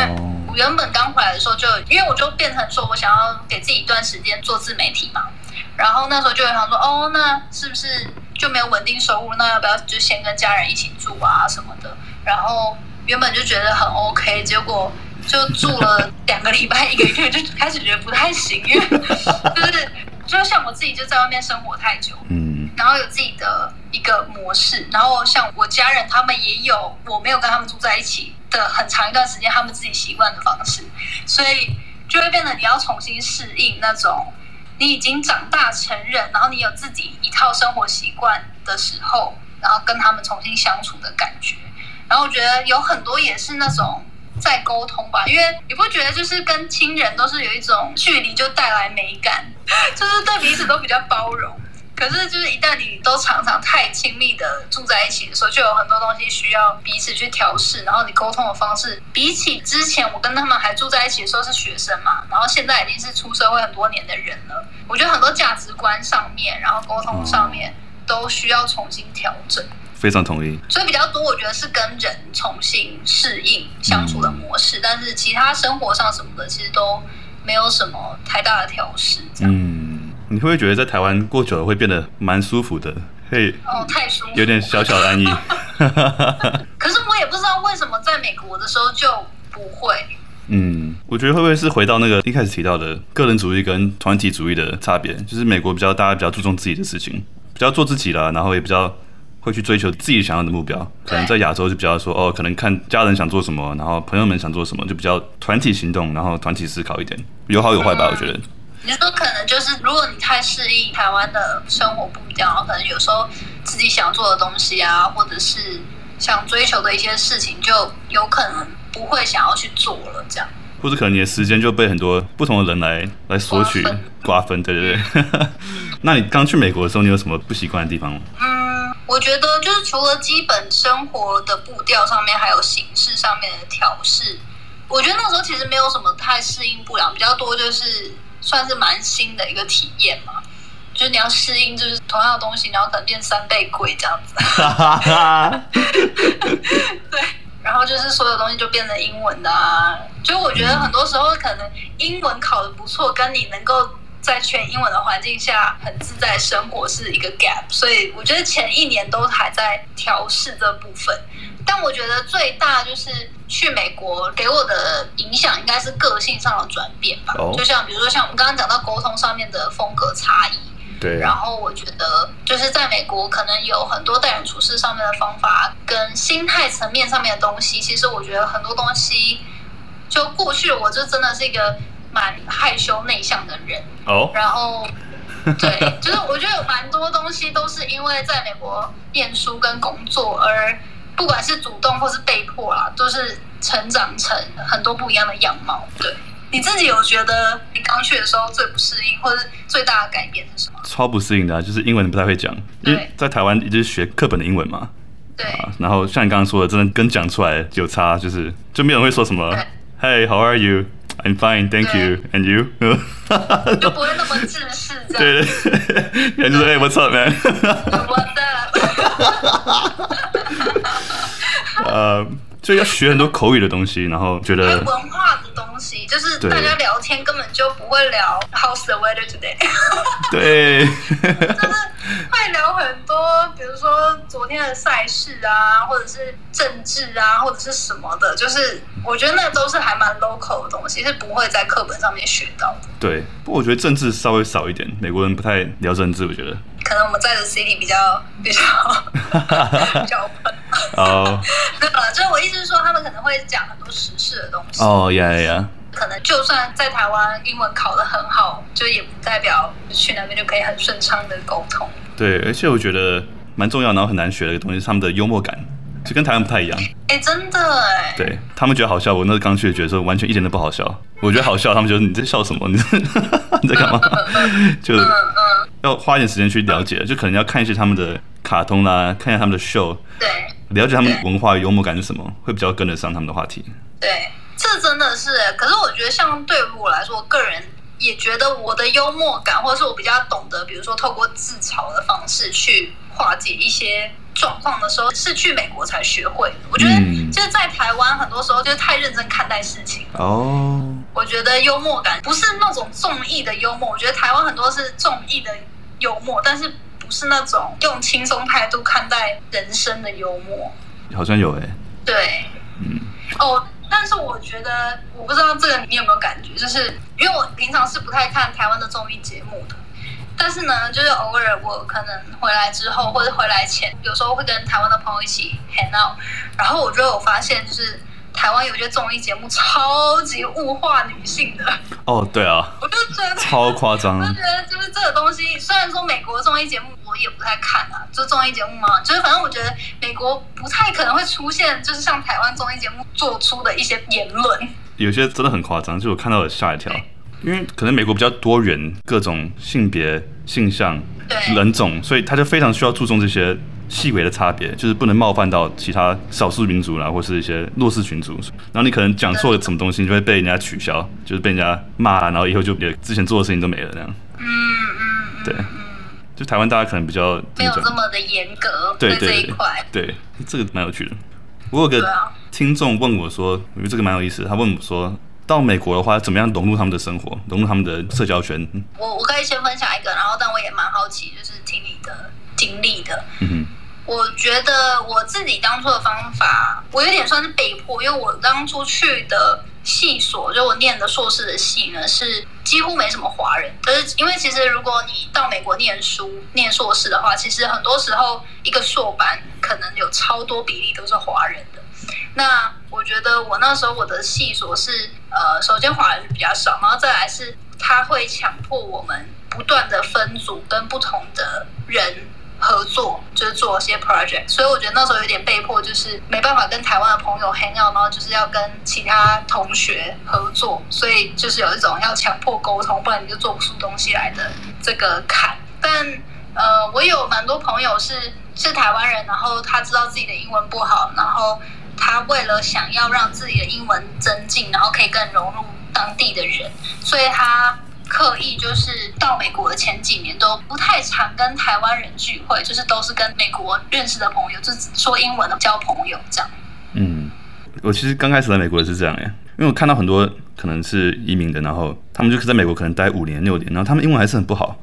S3: 我原本刚回来的时候就，就因为我就变成说我想要给自己一段时间做自媒体嘛。然后那时候就有想说，哦，那是不是就没有稳定收入？那要不要就先跟家人一起住啊什么的？然后原本就觉得很 OK，结果就住了两个礼拜、一个月，就开始觉得不太行，因为 就是。就像我自己就在外面生活太久，嗯，然后有自己的一个模式，然后像我家人他们也有，我没有跟他们住在一起的很长一段时间，他们自己习惯的方式，所以就会变得你要重新适应那种你已经长大成人，然后你有自己一套生活习惯的时候，然后跟他们重新相处的感觉，然后我觉得有很多也是那种。在沟通吧，因为你不觉得就是跟亲人都是有一种距离就带来美感，就是对彼此都比较包容。可是就是一旦你都常常太亲密的住在一起的时候，就有很多东西需要彼此去调试。然后你沟通的方式，比起之前我跟他们还住在一起的时候是学生嘛，然后现在已经是出社会很多年的人了。我觉得很多价值观上面，然后沟通上面都需要重新调整。
S2: 非常同意，
S3: 所以比较多，我觉得是跟人重新适应相处的模式，嗯、但是其他生活上什么的，其实都没有什么太大的调适。
S2: 嗯，你会不会觉得在台湾过久了会变得蛮舒服的？嘿
S3: 哦，太舒服，
S2: 有点小小的安逸。
S3: 可是我也不知道为什么在美国的时候就不会。
S2: 嗯，我觉得会不会是回到那个一开始提到的个人主义跟团体主义的差别？就是美国比较大家比较注重自己的事情，比较做自己啦，然后也比较。会去追求自己想要的目标，可能在亚洲就比较说哦，可能看家人想做什么，然后朋友们想做什么，就比较团体行动，然后团体思考一点，有好有坏吧？我觉得。
S3: 你说可能就是，如果你太适应台湾的生活步调，然后可能有时候自己想做的东西啊，或者是想追求的一些事情，就有可能不会想要去做了，这样。
S2: 或者可能你的时间就被很多不同的人来来索取 瓜分，分，对对对。那你刚去美国的时候，你有什么不习惯的地方吗？
S3: 嗯。我觉得就是除了基本生活的步调上面，还有形式上面的调试。我觉得那时候其实没有什么太适应不良，比较多就是算是蛮新的一个体验嘛。就是你要适应，就是同样的东西，然后可能变三倍贵这样子。对，然后就是所有东西就变成英文的啊。就我觉得很多时候可能英文考得不错，跟你能够。在全英文的环境下很自在生活是一个 gap，所以我觉得前一年都还在调试这部分。但我觉得最大就是去美国给我的影响应该是个性上的转变吧。就像比如说像我们刚刚讲到沟通上面的风格差异，对。然后我觉得就是在美国可能有很多待人处事上面的方法跟心态层面上面的东西，其实我觉得很多东西就过去我就真的是一个。蛮害羞内向的人哦，然后对，就是我觉得有蛮多东西都是因为在美国念书跟工作，而不管是主动或是被迫啦，都是成长成很多不一样的样貌。对，你自己有觉得你刚去的时候最不适应，或是最大的改变是什么？
S2: 超不适应的啊，就是英文不太会讲，因为在台湾一直学课本的英文嘛。
S3: 对，
S2: 啊，然后像你刚刚说的，真的跟讲出来有差，就是就没有人会说什么 “Hey, how are you”。I'm fine, thank you. And you?
S3: 就不会那么自私，这样。
S2: 对对，人就说哎，What's up, man？
S3: 我的。
S2: 呃，就要学很多口语的东西，然后觉得
S3: 文化的东西，就是大家聊天根本就不会聊 How's the weather today？
S2: 对，
S3: 就是会聊很多，比如说昨天的赛事啊，或者是政治啊，或者是什么的，就是我觉得那都是还蛮 local 的东西，是不会在课本上面学到的。
S2: 对，不过我觉得政治稍微少一点，美国人不太聊政治，我觉得。
S3: 可能我们在的 city 比较比较 比较笨
S2: 哦。
S3: 对了，就是我意思是说，他们可能会讲很多时事的东西。
S2: 哦呀呀。
S3: 可能就算在台湾英文考得很好，就也不代表去那边就可以很顺畅的沟通。
S2: 对，而且我觉得蛮重要，然后很难学的一个东西是他们的幽默感，就跟台湾不太一样。
S3: 哎，真的哎。
S2: 对，他们觉得好笑，我那刚去觉得说完全一点都不好笑。我觉得好笑，他们觉得你在笑什么？你你在干嘛？就。要花一点时间去了解，就可能要看一些他们的卡通啦，看一下他们的秀，
S3: 对，
S2: 了解他们文化幽默感是什么，会比较跟得上他们的话题。
S3: 对，这真的是。可是我觉得，像对于我来说，我个人也觉得我的幽默感，或者是我比较懂得，比如说透过自嘲的方式去化解一些状况的时候，是去美国才学会的。我觉得，就是在台湾很多时候就是太认真看待事情
S2: 哦。
S3: 我觉得幽默感不是那种综艺的幽默，我觉得台湾很多是综艺的。幽默，但是不是那种用轻松态度看待人生的幽默。
S2: 好像有诶、欸。
S3: 对，
S2: 嗯。
S3: 哦，但是我觉得，我不知道这个你有没有感觉，就是因为我平常是不太看台湾的综艺节目的，但是呢，就是偶尔我可能回来之后或者回来前，有时候会跟台湾的朋友一起 hang out，然后我就有发现，就是。台湾有些综艺节目超级物化女性的
S2: 哦，对啊，
S3: 我就觉得
S2: 超夸张。
S3: 我就觉得就是这个东西，虽然说美国综艺节目我也不太看啊，就是综艺节目嘛，就是反正我觉得美国不太可能会出现，就是像台湾综艺节目做出的一些言论，有
S2: 些真的很夸张，就我看到了吓一跳，因为可能美国比较多元，各种性别、性向、对人种，所以他就非常需要注重这些。细微的差别就是不能冒犯到其他少数民族啦，或是一些弱势群族。然后你可能讲错了什么东西，你就会被人家取消，就是被人家骂，然后以后就也之前做的事情都没了那样。嗯嗯，对，就台湾大家可能比较
S3: 没有这么的严格对这一块。
S2: 对，这个蛮有趣的。我有个听众问我说，我觉得这个蛮有意思。他问我说，到美国的话，怎么样融入他们的生活，融入他们的社交圈？
S3: 我我可以先分享一个，然后但我也蛮好奇，就是听你的经历的。嗯哼。我觉得我自己当初的方法，我有点算是被迫，因为我当初去的系所，就我念的硕士的系呢，是几乎没什么华人。可是因为其实如果你到美国念书、念硕士的话，其实很多时候一个硕班可能有超多比例都是华人的。那我觉得我那时候我的系所是，呃，首先华人比较少，然后再来是他会强迫我们不断的分组跟不同的人。合作就是做一些 project，所以我觉得那时候有点被迫，就是没办法跟台湾的朋友 hang out，然后就是要跟其他同学合作，所以就是有一种要强迫沟通，不然你就做不出东西来的这个坎。但呃，我有蛮多朋友是是台湾人，然后他知道自己的英文不好，然后他为了想要让自己的英文增进，然后可以更融入当地的人，所以他。刻意就是到美国的前几年都不太常跟台湾人聚会，就是都是跟美国认识的朋友，就是说英文的交朋友这样。
S2: 嗯，我其实刚开始来美国也是这样耶，因为我看到很多可能是移民的，然后他们就是在美国可能待五年六年，然后他们英文还是很不好，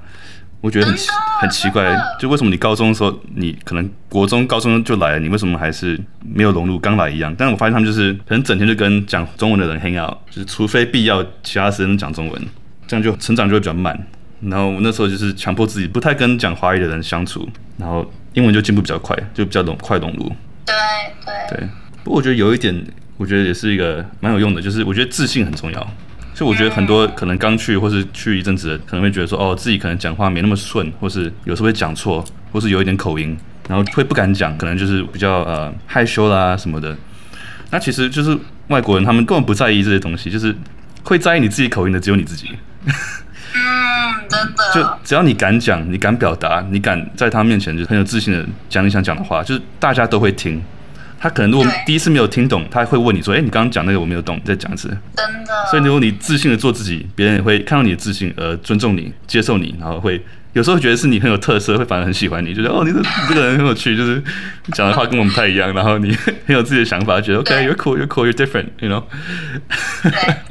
S2: 我觉得很奇很奇怪，就为什么你高中的时候你可能国中高中就来了，你为什么还是没有融入刚来一样？但是我发现他们就是可能整天就跟讲中文的人 hang out，就是除非必要，其他时间讲中文。这样就成长就会比较慢，然后我那时候就是强迫自己不太跟讲华语的人相处，然后英文就进步比较快，就比较懂快融入。
S3: 对对
S2: 对。不过我觉得有一点，我觉得也是一个蛮有用的，就是我觉得自信很重要。所以我觉得很多可能刚去或是去一阵子的，可能会觉得说哦，自己可能讲话没那么顺，或是有时候会讲错，或是有一点口音，然后会不敢讲，可能就是比较呃害羞啦什么的。那其实就是外国人他们根本不在意这些东西，就是会在意你自己口音的只有你自己。
S3: 嗯，真的。
S2: 就只要你敢讲，你敢表达，你敢在他面前就很有自信的讲你想讲的话，就是大家都会听。他可能如果第一次没有听懂，他会问你说：“哎、欸，你刚刚讲那个我没有懂，你再讲一次。”
S3: 真的。
S2: 所以如果你自信的做自己，别人也会看到你的自信而尊重你、接受你，然后会有时候觉得是你很有特色，会反而很喜欢你，觉得哦，你这你这个人很有趣，就是讲的话跟我们不太一样，然后你很有自己的想法，觉得 OK，you're cool，you're cool，you're different，you know。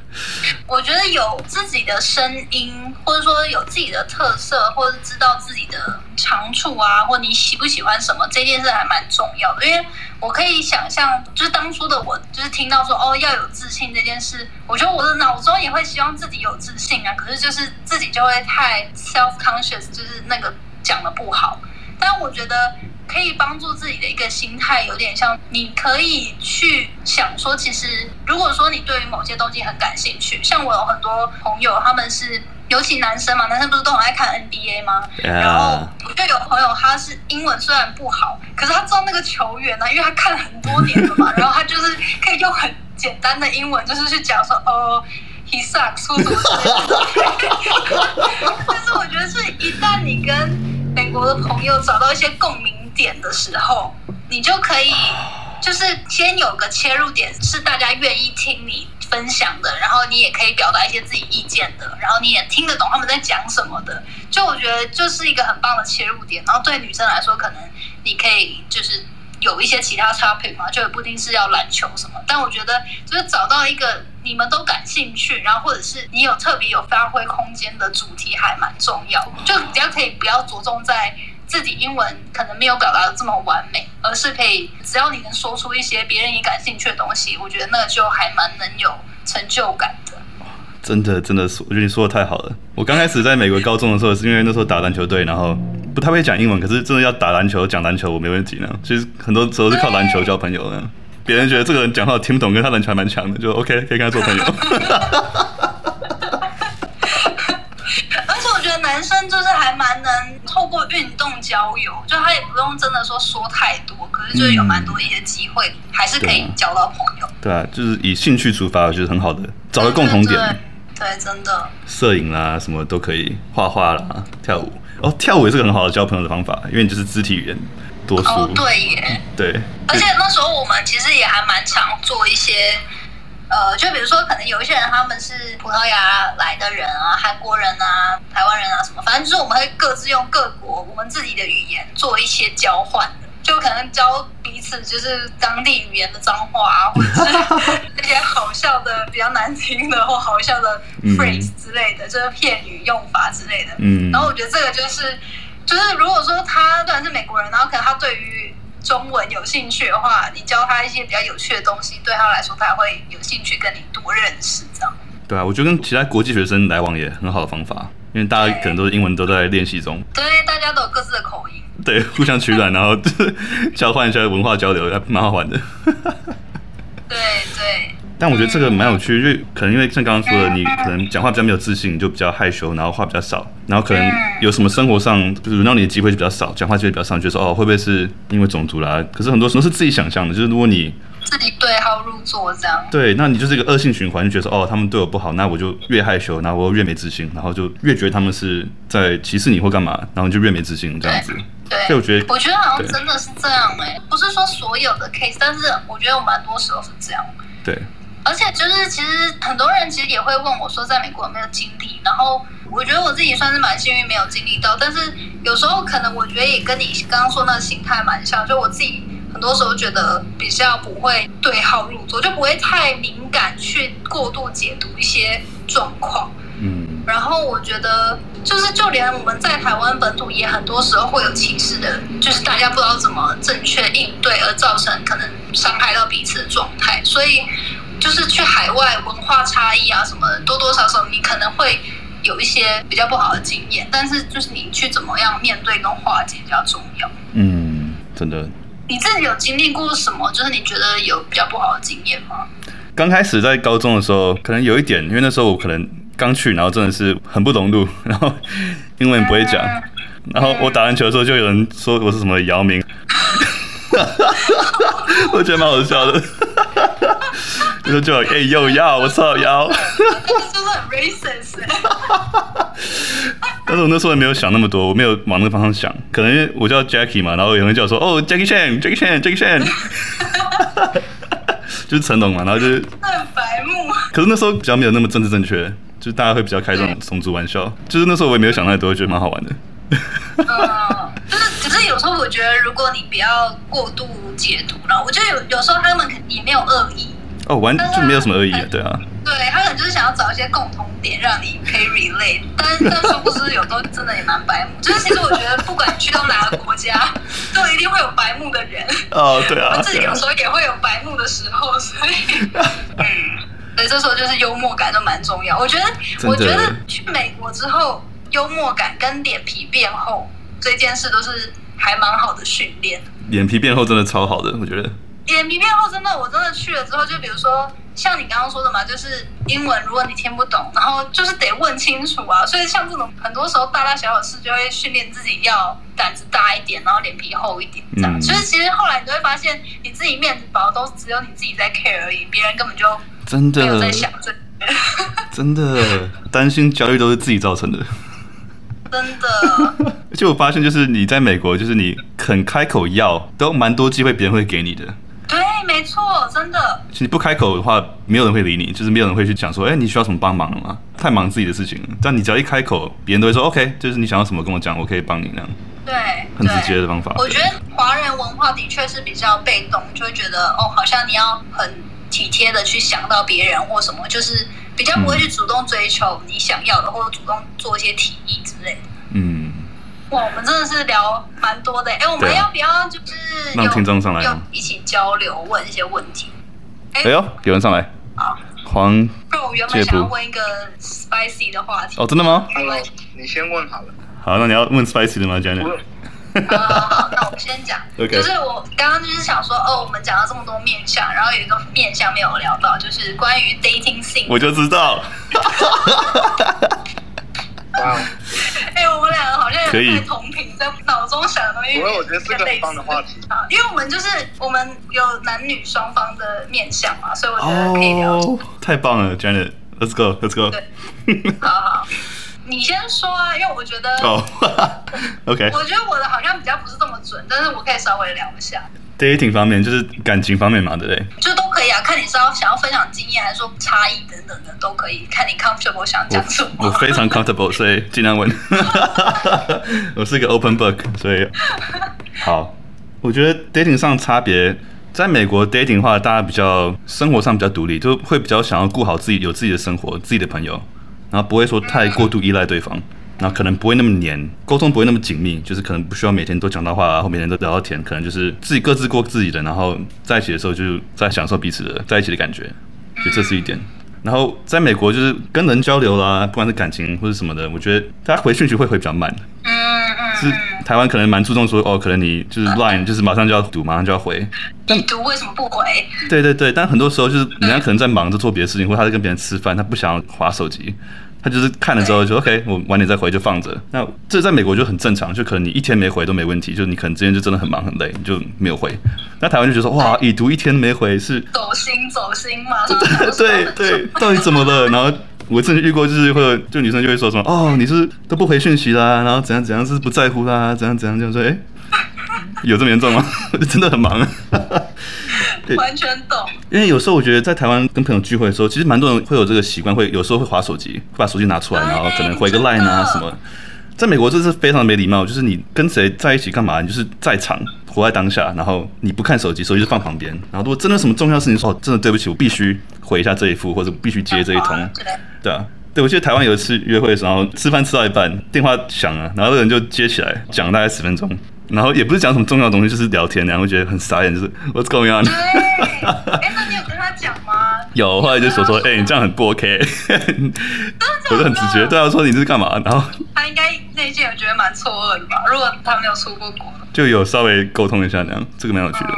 S3: 我觉得有自己的声音，或者说有自己的特色，或者知道自己的长处啊，或你喜不喜欢什么，这件事还蛮重要的。因为我可以想象，就是当初的我，就是听到说哦要有自信这件事，我觉得我的脑中也会希望自己有自信啊。可是就是自己就会太 self conscious，就是那个讲的不好。但我觉得。可以帮助自己的一个心态，有点像你可以去想说，其实如果说你对于某些东西很感兴趣，像我有很多朋友，他们是尤其男生嘛，男生不是都很爱看 NBA 吗.然后我就有朋友，他是英文虽然不好，可是他知道那个球员呢、啊，因为他看了很多年了嘛，然后他就是可以用很简单的英文，就是去讲说，哦，he sucks，或者什么。但是我觉得是一旦你跟美国的朋友找到一些共鸣。点的时候，你就可以就是先有个切入点，是大家愿意听你分享的，然后你也可以表达一些自己意见的，然后你也听得懂他们在讲什么的。就我觉得就是一个很棒的切入点。然后对女生来说，可能你可以就是有一些其他插品嘛，就也不一定是要篮球什么。但我觉得就是找到一个你们都感兴趣，然后或者是你有特别有发挥空间的主题，还蛮重要。就比较可以不要着重在。自己英文可能没有表达的这么完美，而是可以只要你能说出一些别人也感兴趣的东西，我觉得那就还蛮能有成就感的。
S2: 真的，真的是，我觉得你说的太好了。我刚开始在美国高中的时候，是因为那时候打篮球队，然后不太会讲英文，可是真的要打篮球、讲篮球，我没问题呢。其实很多时候是靠篮球交朋友的。别人觉得这个人讲话听不懂，跟他篮球还蛮强的，就 OK，可以跟他做朋友。
S3: 而且我觉得男生就是还蛮能透过运动交友，就他也不用真的说说太多，可是就是有蛮多一些机会，嗯、还是可以交到朋友。
S2: 对啊，就是以兴趣出发，就是很好的，找个共同点。
S3: 对，对，真的。
S2: 摄影啦，什么都可以，画画啦，跳舞。哦，跳舞也是个很好的交朋友的方法，因为你就是肢体语言多说。
S3: 哦，对耶。
S2: 对。
S3: 而且那时候我们其实也还蛮常做一些。呃，就比如说，可能有一些人他们是葡萄牙来的人啊，韩国人啊，台湾人啊，什么，反正就是我们会各自用各国我们自己的语言做一些交换，就可能教彼此就是当地语言的脏话啊，或者是 那些好笑的、比较难听的或好笑的 phrase 之类的，就是片语用法之类的。嗯。然后我觉得这个就是，就是如果说他虽然是美国人，然后可能他对于中文有兴趣的话，你教他一些比较有趣的东西，对他来说他会有兴趣跟你多认识，这样。
S2: 对啊，我觉得跟其他国际学生来往也很好的方法，因为大家可能都是英文都在练习中。
S3: 对，大家都有各自的口音。
S2: 对，互相取暖，然后 交换一下文化交流，还蛮好玩的。
S3: 对 对。
S2: 但我觉得这个蛮有趣，因为可能因为像刚刚说的，你可能讲话比较没有自信，你就比较害羞，然后话比较少，然后可能有什么生活上就是轮到你的机会就比较少，讲话机会比较少，觉得说哦会不会是因为种族啦？可是很多时候是自己想象的，就是如果你
S3: 自己对号入座这样，
S2: 对，那你就是一个恶性循环，就觉得说哦他们对我不好，那我就越害羞，然后我越没自信，然后就越觉得他们是在歧视你或干嘛，然后你就越没自信这样子。
S3: 对，
S2: 所以我觉得
S3: 我觉得好像真的是这样哎、欸，不是说所有的 case，但是我觉得我蛮多时候是这样。
S2: 对。
S3: 而且就是，其实很多人其实也会问我说，在美国有没有经历？然后我觉得我自己算是蛮幸运，没有经历到。但是有时候可能我觉得也跟你刚刚说那个心态蛮像，就我自己很多时候觉得比较不会对号入座，就不会太敏感去过度解读一些状况。嗯。然后我觉得就是，就连我们在台湾本土也很多时候会有歧视的，就是大家不知道怎么正确应对，而造成可能伤害到彼此的状态。所以。就是去海外文化差异啊什么的，多多少少你可能会有一些比较不好的经验，但是就是你去怎么样面对跟化解比较重要。
S2: 嗯，真的。
S3: 你自己有经历过什么？就是你觉得有比较不好的经验吗？
S2: 刚开始在高中的时候，可能有一点，因为那时候我可能刚去，然后真的是很不懂路，然后英文不会讲，嗯、然后我打篮球的时候就有人说我是什么姚明，我觉得蛮好笑的。就就哎又要我操要，
S3: 这个是不是很 racist？
S2: 但是我那时候也没有想那么多，我没有往那个方向想。可能因为我叫 Jackie 嘛，然后有人叫我说哦 Jackie Chan，Jackie Chan，Jackie Chan，就是成龙嘛，然后就是
S3: 很白目。
S2: 可是那时候比较没有那么政治正确，就是大家会比较开这种种族玩笑。就是那时候我也没有想太多，觉得蛮好玩的。
S3: 嗯，就是只是有时候我觉得，如果你不要过度解读，然后我觉得有有时候他们也没有恶意。
S2: 哦，完全没有什么恶意，对啊。
S3: 对，他可能就是想要找一些共同点，让你可以 relate。但但殊不是，有时候真的也蛮白目。就是其实我觉得，不管你去到哪个国家，都一定会有白目的人。
S2: 哦，对啊。
S3: 我自己有时候也会有白目的时候，所以，嗯，所以这时候就是幽默感都蛮重要。我觉得，我觉得去美国之后，幽默感跟脸皮变厚这件事都是还蛮好的训练。
S2: 脸皮变厚真的超好的，我觉得。
S3: 脸皮变厚真的，我真的去了之后，就比如说像你刚刚说的嘛，就是英文如果你听不懂，然后就是得问清楚啊。所以像这种很多时候大大小小事，就会训练自己要胆子大一点，然后脸皮厚一点这样。所以、嗯、其实后来你就会发现，你自己面子薄，都只有你自己在 care 而已，别人根本就真的没有在想这。
S2: 真的担心焦虑都是自己造成的。
S3: 真的。
S2: 而且我发现，就是你在美国，就是你肯开口要，都蛮多机会别人会给你的。
S3: 对，没错，真的。
S2: 其实不开口的话，没有人会理你，就是没有人会去讲说，哎，你需要什么帮忙了吗？太忙自己的事情。但你只要一开口，别人都会说，OK，就是你想要什么跟我讲，我可以帮你那样。
S3: 对，
S2: 很直接的方法。
S3: 我觉得华人文化的确是比较被动，就会觉得哦，好像你要很体贴的去想到别人或什么，就是比较不会去主动追求你想要的，嗯、或者主动做一些提议之类的。嗯。哇，我们真的是聊蛮多的。哎，我们要不要就是
S2: 让听众上来，
S3: 要一起交流，问一些问题？
S2: 哎呦，有人上来。好，黄。
S3: 那我原本想要问一个 spicy 的话题。
S2: 哦，真的吗？
S4: 你先问好了。
S2: 好，那你要问 spicy 的吗，Janet？
S3: 好，好，那我先讲。就是我刚刚就是想说，哦，我们讲了这么多面相，然后有一个面相没有聊到，就是关于 dating scene。
S2: 我就知道。
S4: 哇！
S3: 哎，我们两个好像也在同频，在脑中想的东西。
S4: 我我觉得是个很棒的话题
S3: 啊，因为我们就是我们有男女双方的面相嘛，所以我觉得可以聊。哦，
S2: 太棒了，Janet，Let's go，Let's go。
S3: 对，好好，你先说啊，因为我觉得
S2: 哦，OK，
S3: 我觉得我的好像比较不是这么准，但是我可以稍微聊一下。
S2: Dating 方面就是感情方面嘛，对不对？
S3: 就都可以啊，看你是要想要分享经验，还是说差异等等的都可以，看你 comfortable 想讲什么。
S2: 我，我非常 comfortable，所以尽量问。我是一个 open book，所以 好。我觉得 dating 上差别，在美国 dating 的话，大家比较生活上比较独立，就会比较想要顾好自己，有自己的生活，自己的朋友，然后不会说太过度依赖对方。然后可能不会那么黏，沟通不会那么紧密，就是可能不需要每天都讲到话啊，或每天都聊到天，可能就是自己各自过自己的，然后在一起的时候就在享受彼此的在一起的感觉，就这是一点。然后在美国就是跟人交流啦，不管是感情或者什么的，我觉得大家回讯息会回比较慢。嗯嗯。是台湾可能蛮注重说哦，可能你就是 Line 就是马上就要读，马上就要回。但
S3: 你读为什么不回？
S2: 对对对，但很多时候就是人家可能在忙着做别的事情，或者他在跟别人吃饭，他不想要划手机。他就是看了之后就 OK，我晚点再回就放着。那这在美国就很正常，就可能你一天没回都没问题，就你可能之前就真的很忙很累，你就没有回。那台湾就觉得说哇，已读一天没回是
S3: 走心走心嘛？
S2: 对对对，到底怎么了？然后我之前遇过就是会就女生就会说什么哦，你是都不回讯息啦，然后怎样怎样是不在乎啦，怎样怎样就说哎，有这么严重吗？真的很忙。
S3: 完全懂，
S2: 因为有时候我觉得在台湾跟朋友聚会的时候，其实蛮多人会有这个习惯，会有时候会划手机，会把手机拿出来，然后可能回个 line 啊什么。在美国这是非常没礼貌，就是你跟谁在一起干嘛，你就是在场，活在当下，然后你不看手机，手机就放旁边。然后如果真的什么重要事情说，哦，真的对不起，我必须回一下这一副，或者必须接这一通。对啊，对，我记得台湾有一次约会的时候，吃饭吃到一半，电话响了，然后那个人就接起来，讲大概十分钟。然后也不是讲什么重要的东西，就是聊天，然后觉得很傻眼，就是 What's going on？
S3: 哎，那你有跟他讲吗？
S2: 有，后来就说说，哎，你这样很不 OK。我就很直觉，对他说你是干嘛？然后
S3: 他应该内心有觉得蛮错愕的吧？如果他没有出过国，
S2: 就有稍微沟通一下，那样这个蛮有趣的。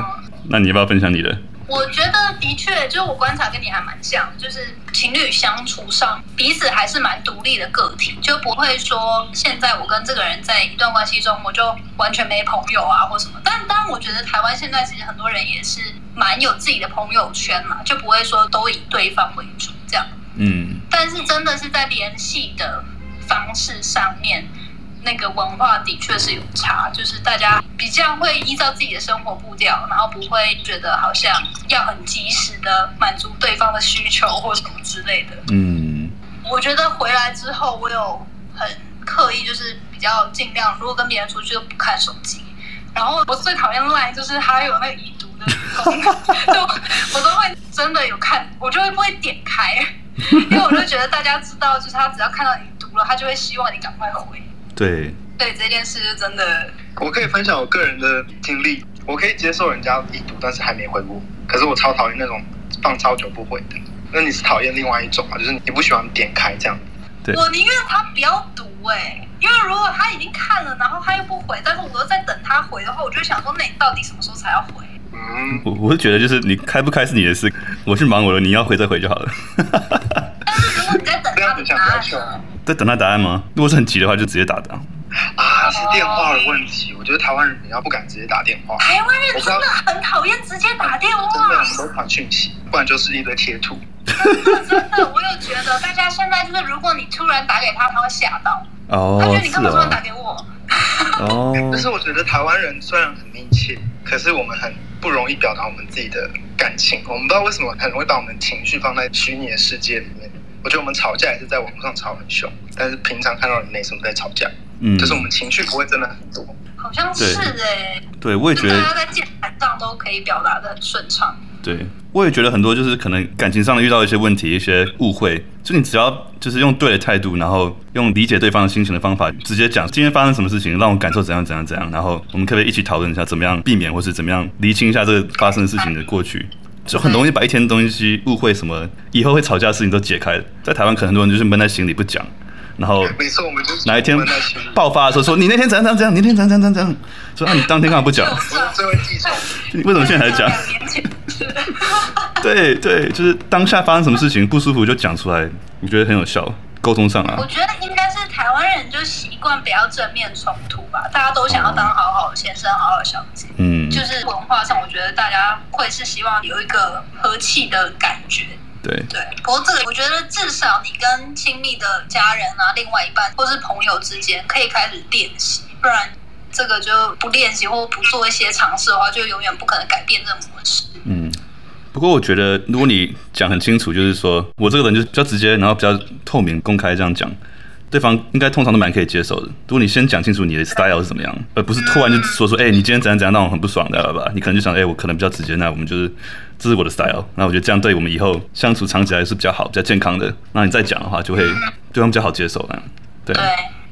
S2: 那你要不要分享你的？
S3: 我觉得的确，就是我观察跟你还蛮像，就是情侣相处上彼此还是蛮独立的个体，就不会说现在我跟这个人在一段关系中，我就完全没朋友啊或什么。但当然，我觉得台湾现在其实很多人也是蛮有自己的朋友圈嘛，就不会说都以对方为主这样。嗯。但是真的是在联系的方式上面，那个文化的确是有差，就是大家比较会依照自己的生活步调，然后不会觉得好像要很及时的满足对方的需求或什么之类的。
S2: 嗯，
S3: 我觉得回来之后，我有很刻意，就是比较尽量，如果跟别人出去都不看手机。然后我最讨厌 LINE，就是还有那个已读的功能，就我都会真的有看，我就会不会点开，因为我就觉得大家知道，就是他只要看到你读了，他就会希望你赶快回。
S2: 对，
S3: 对这件事就真的，
S4: 我可以分享我个人的经历，我可以接受人家已读，但是还没回我，可是我超讨厌那种放超久不回的。那你是讨厌另外一种啊？就是你不喜欢点开这样？
S2: 对，
S3: 我宁愿他不要读哎、欸，因为如果他已经看了，然后他又不回，但是我又在等他回的话，我就想说，那你到底什么时候才要回？
S4: 嗯，
S2: 我我是觉得就是你开不开是你的事，我去忙我的，你要回再回就好了。
S3: 但是如果你在等他的答案呢？
S2: 在等他答案吗？如果是很急的话，就直接打的。
S4: 啊，是电话的问题。我觉得台湾人比较不敢直接打电话。
S3: 台湾人真的很讨厌直接打电话，
S4: 真的，我们都传讯息，不然就是一堆贴图。
S3: 真的真的，我有觉得大家现在就是，如果你突然打给他，他会吓到。
S2: 哦，
S3: 他觉得你干嘛突然打给我？
S2: 哦。
S4: 但是我觉得台湾人虽然很密切，可是我们很不容易表达我们自己的感情。我们不知道为什么很容易把我们情绪放在虚拟的世界里面。我觉得我们吵架也是在网上吵很凶，但是平常看到人没什么在吵架。嗯，就是我们情绪不会真的很多。
S3: 好像是哎、欸。
S2: 对，我也觉得。
S3: 大家在键盘上都可以表达的很顺畅。
S2: 对，我也觉得很多就是可能感情上遇到一些问题、一些误会，就你只要就是用对的态度，然后用理解对方的心情的方法，直接讲今天发生什么事情，让我感受怎样怎样怎样，然后我们可不可以一起讨论一下怎么样避免，或是怎么样厘清一下这个发生的事情的过去，就很容易把一天东西误会什么以后会吵架的事情都解开了。在台湾，可能很多人就是闷在心里不讲。然后，
S4: 没错，我们就
S2: 哪一天爆发的时候说，你那天怎样怎样怎样，你那天怎样怎样怎样，说啊你当天干嘛不讲？
S4: 我最会记仇，
S2: 你为什么现在还讲？对对，就是当下发生什么事情不舒服就讲出来，我觉得很有效，沟通上啊。
S3: 我觉得应该是台湾人就习惯比较正面冲突吧，大家都想要当好好的先生，好好的小姐。嗯，就是文化上，我觉得大家会是希望有一个和气的感觉。
S2: 对
S3: 对，不过这个我觉得至少你跟亲密的家人啊、另外一半或是朋友之间可以开始练习，不然这个就不练习或不做一些尝试的话，就永远不可能改变这模式。
S2: 嗯，不过我觉得如果你讲很清楚，就是说我这个人就比较直接，然后比较透明、公开这样讲。对方应该通常都蛮可以接受的。如果你先讲清楚你的 style 是怎么样，而不是突然就说说，哎、欸，你今天怎样怎样，让我很不爽的，好吧？你可能就想，哎、欸，我可能比较直接，那我们就是这是我的 style。那我觉得这样对我们以后相处长期来是比较好、比较健康的。那你再讲的话，就会对方比较好接受。对。对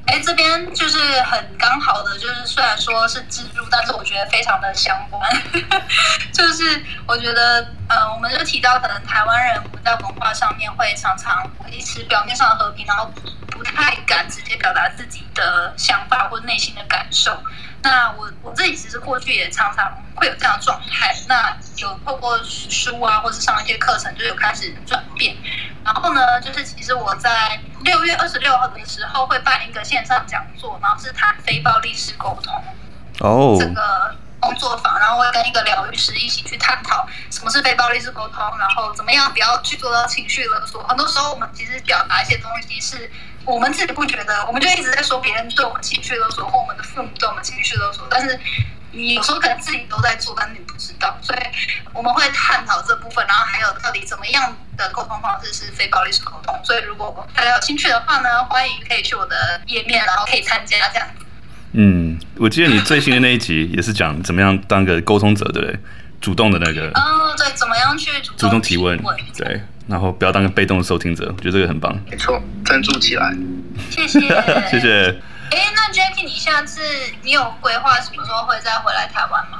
S3: 哎，这边就是很刚好的，就是虽然说是置入，但是我觉得非常的相关。就是我觉得，呃，我们就提到，可能台湾人在文化上面会常常维持表面上的和平，然后不太敢直接表达自己的想法或内心的感受。那我我自己其实过去也常常会有这样的状态。那有透过书啊，或是上一些课程，就有开始转变。然后呢，就是其实我在六月二十六号的时候会办一个线上讲座，然后是谈非暴力式沟通哦，这个工作坊，然后会跟一个疗愈师一起去探讨什么是非暴力式沟通，然后怎么样不要去做到情绪勒索。很多时候我们其实表达一些东西是我们自己不觉得，我们就一直在说别人对我们情绪勒索，或我们的父母对我们情绪勒索，但是。你有时候可能自己都在做，但你不知道，所以我们会探讨这部分，然后还有到底怎么样的沟通方式是非暴力式沟通。所以如果大家有兴趣的话呢，欢迎可以去我的页面，然后可以参加这样。
S2: 嗯，我记得你最新的那一集也是讲怎么样当个沟通者，对不对？主动的那个。
S3: 嗯，对，怎么样去主动，
S2: 主动提问？对，然后不要当个被动的收听者，我觉得这个很棒。
S4: 没错，赞助起来。
S3: 谢谢，
S2: 谢谢。
S3: 哎，那 Jackie，你下次你有规划什么时候会再回来台湾吗？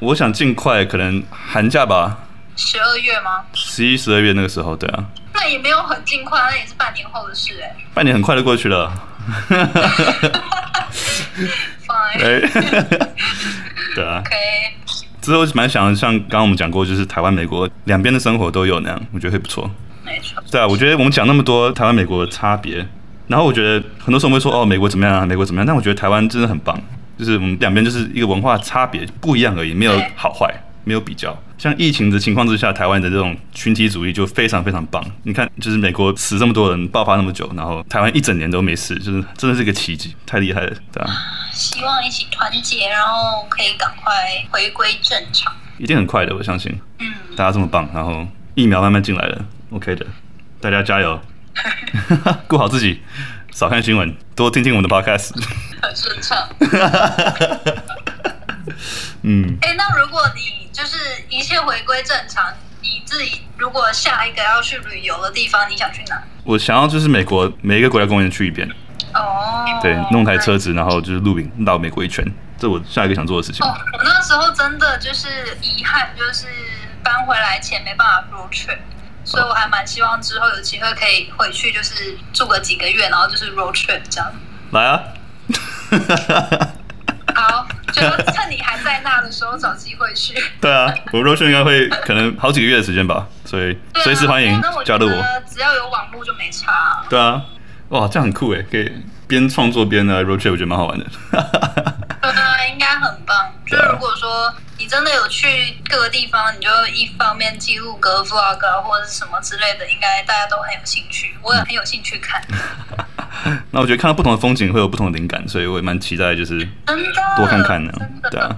S2: 我想尽快，可能寒假吧。
S3: 十二月吗？
S2: 十一、十二月那个时候，对啊。
S3: 那也没有很尽快，那也是半年后的事哎。
S2: 半年很快就过去了。
S3: Fine。
S2: 对啊。
S3: OK。
S2: 之后蛮想像刚刚我们讲过，就是台湾、美国两边的生活都有那样，我觉得会不错。
S3: 没错。
S2: 对啊，我觉得我们讲那么多台湾、美国的差别。然后我觉得很多时候我们会说哦，美国怎么样啊，美国怎么样？但我觉得台湾真的很棒，就是我们两边就是一个文化差别不一样而已，没有好坏。没有比较。像疫情的情况之下，台湾的这种群体主义就非常非常棒。你看，就是美国死这么多人，爆发那么久，然后台湾一整年都没事，就是真的是个奇迹，太厉害了，对吧？
S3: 希望一起团结，然后可以赶快回归正常。
S2: 一定很快的，我相信。
S3: 嗯，
S2: 大家这么棒，然后疫苗慢慢进来了，OK 的，大家加油，顾好自己，少看新闻，多听听我们的 Podcast，
S3: 很顺畅。
S2: 嗯。
S3: 哎、欸，那如果你就是一切回归正常，你自己如果下一个要去旅游的地方，你想去哪？
S2: 我想要就是美国每一个国家公园去一遍。
S3: 哦。
S2: 对，弄台车子，然后就是露营绕美国一圈。这我下一个想做的事情。
S3: 哦，我那时候真的就是遗憾，就是搬回来前没办法 road trip，所以我还蛮希望之后有机会可以回去，就是住个几个月，然后就是 road trip 这样。
S2: 来啊！
S3: 好，就趁你还在那的时候找机会去。
S2: 对啊，我 road trip 应该会可能好几个月的时间吧，所以随时欢迎加入我。
S3: 只要有网络就没差。
S2: 对啊，哇，这样很酷诶，可以边创作边来 road trip，我觉得蛮好玩的。
S3: 呃，应该很棒。就是如果说你真的有去各个地方，你就一方面记录个 vlog 啊，或者是什么之类的，应该大家都很有兴趣，我也很有兴趣看。
S2: 那我觉得看到不同的风景会有不同的灵感，所以我也蛮期待，就是多看看呢。对啊，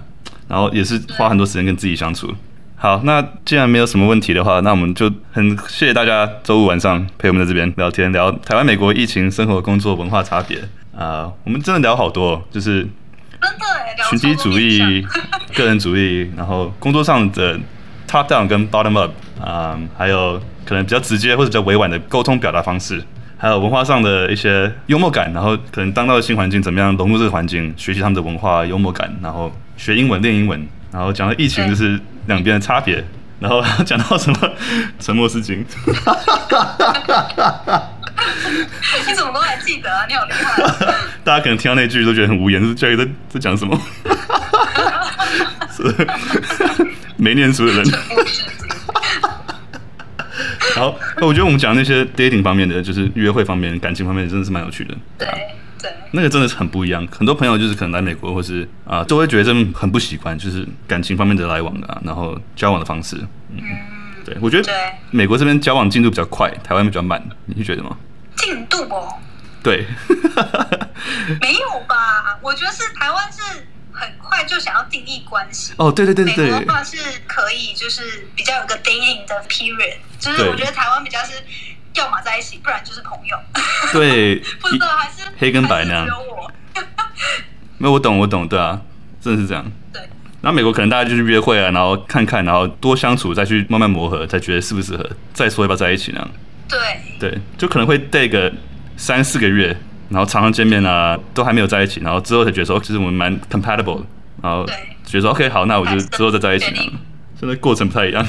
S2: 然后也是花很多时间跟自己相处。好，那既然没有什么问题的话，那我们就很谢谢大家周五晚上陪我们在这边聊天，聊台湾、美国疫情、生活、工作、文化差别啊、呃，我们真的聊好多，就是。群体主义、个人主义，然后工作上的 top down 跟 bottom up，啊、嗯，还有可能比较直接或者比较委婉的沟通表达方式，还有文化上的一些幽默感，然后可能当到新环境怎么样融入这个环境，学习他们的文化幽默感，然后学英文练英文，然后讲到疫情就是两边的差别，然后讲到什么沉默是金。
S3: 你怎么都还记得啊？你好厉害！
S2: 大家可能听到那句都觉得很无言，是教育在在讲什么？是没念书的人。好，那我觉得我们讲那些 dating 方面的，就是约会方面、感情方面，真的是蛮有趣的。
S3: 对对，
S2: 那个真的是很不一样。很多朋友就是可能来美国，或是啊、呃，都会觉得这很不习惯，就是感情方面的来往啊，然后交往的方式。嗯，嗯对，我觉得美国这边交往进度比较快，台湾比较慢，你是觉得吗？
S3: 进度哦，
S2: 对，
S3: 没有吧？我觉得是台湾是很快就想要定义关系
S2: 哦，对对对对，
S3: 美国的话是可以就是比较有个 dating 的 period，就是我觉得台湾比较是要么在一起，不然就是朋友。
S2: 对，
S3: 不知道还是
S2: 黑跟白那样。没有，我懂我懂，对啊，真的是这样。
S3: 对，
S2: 然后美国可能大家就是约会啊，然后看看，然后多相处，再去慢慢磨合，才觉得适不适合，再说要不要在一起那样。
S3: 对
S2: 对，就可能会 date 个三四个月，然后常常见面啊，都还没有在一起，然后之后才觉得说，其实我们蛮 compatible，然后觉得说 OK 好，那我就之后再在一起呢。真的过程不太一样。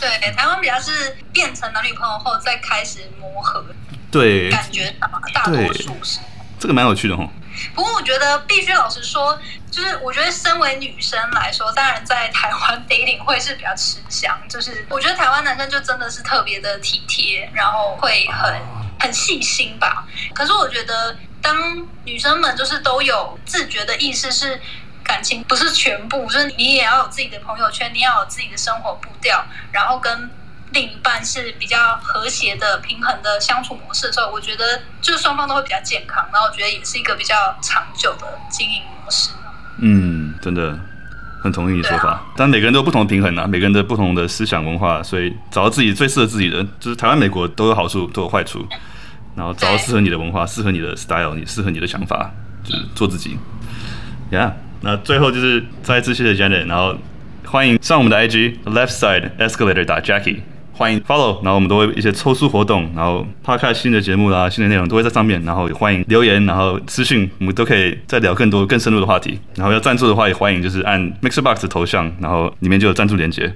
S3: 对，台湾比较是变成男女朋友后再开始磨合，
S2: 对，
S3: 感觉大大多数是。
S2: 这个蛮有趣的哈。
S3: 不过我觉得必须老实说，就是我觉得身为女生来说，当然在台湾 dating 会是比较吃香。就是我觉得台湾男生就真的是特别的体贴，然后会很很细心吧。可是我觉得当女生们就是都有自觉的意识，是感情不是全部，就是你也要有自己的朋友圈，你要有自己的生活步调，然后跟。另一半是比较和谐的、平衡的相处模式的时候，我觉得就是双方都会比较健康，然后我觉得也是一个比较长久的经营模式。
S2: 嗯，真的很同意你说法。啊、但每个人都有不同的平衡啊，每个人的不同的思想文化，所以找到自己最适合自己的，就是台湾、美国都有好处，都有坏处。然后找到适合你的文化、适合你的 style、你适合你的想法，就是做自己。Yeah，那最后就是再次谢谢 Janet，然后欢迎上我们的 IG Left Side Escalator 打 Jackie。欢迎 follow，然后我们都会一些抽书活动，然后 p o 新的节目啦、新的内容都会在上面，然后也欢迎留言，然后私信，我们都可以再聊更多更深入的话题。然后要赞助的话，也欢迎就是按 MixerBox 的头像，然后里面就有赞助连接。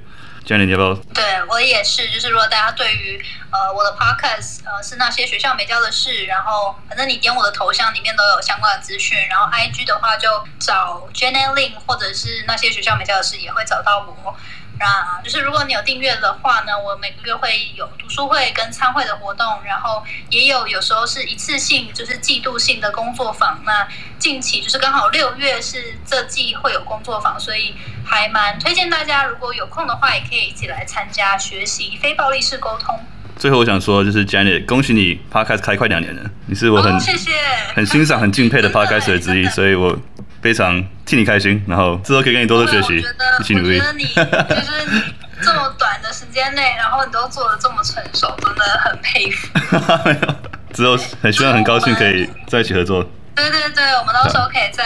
S2: Jenny，你要不要？
S3: 对我也是，就是如果大家对于呃我的 podcast 呃是那些学校没教的事，然后反正你点我的头像里面都有相关的资讯，然后 IG 的话就找 Jenny Lin 或者是那些学校没教的事也会找到我。那就是如果你有订阅的话呢，我每个月会有读书会跟参会的活动，然后也有有时候是一次性，就是季度性的工作坊。那近期就是刚好六月是这季会有工作坊，所以还蛮推荐大家，如果有空的话，也可以一起来参加学习非暴力式沟通。
S2: 最后我想说，就是 Janet，恭喜你 Podcast 开快两年了，你是我很、哦、谢谢很欣赏、很敬佩的 Podcaster 之一，所以我非常替你开心，然后之后可以跟你多多学习，一起努力。
S3: 我觉得你就是这么短的时间内，然后你都做的这么成熟，真的很佩服。没有，
S2: 之后很希望、很高兴可以在一起合作。
S3: 对对对，我们到时候可以在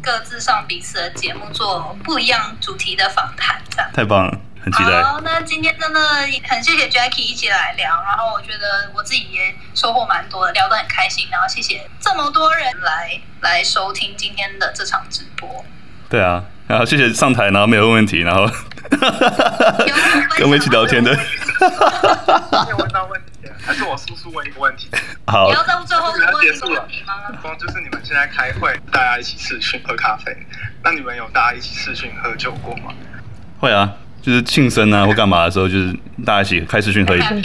S3: 各自上彼此的节目做不一样主题的访谈，这样。
S2: 太棒了。很期待。
S3: 好，那今天真的很谢谢 Jackie 一起来聊，然后我觉得我自己也收获蛮多的，聊得很开心。然后谢谢这么多人来来收听今天的这场直播。
S2: 对啊，然后谢谢上台，然后没有问问题，然后跟我们一起聊天的。有
S4: 问到问题，还是我叔叔问一个问题？
S2: 好，
S3: 你要在最后问结束了
S4: 吗？就是你们现在开会，大家一起视讯喝咖啡，那你们有大家一起视讯喝酒过吗？
S2: 会啊。就是庆生啊或干嘛的时候，就是大家一起开视讯喝一杯。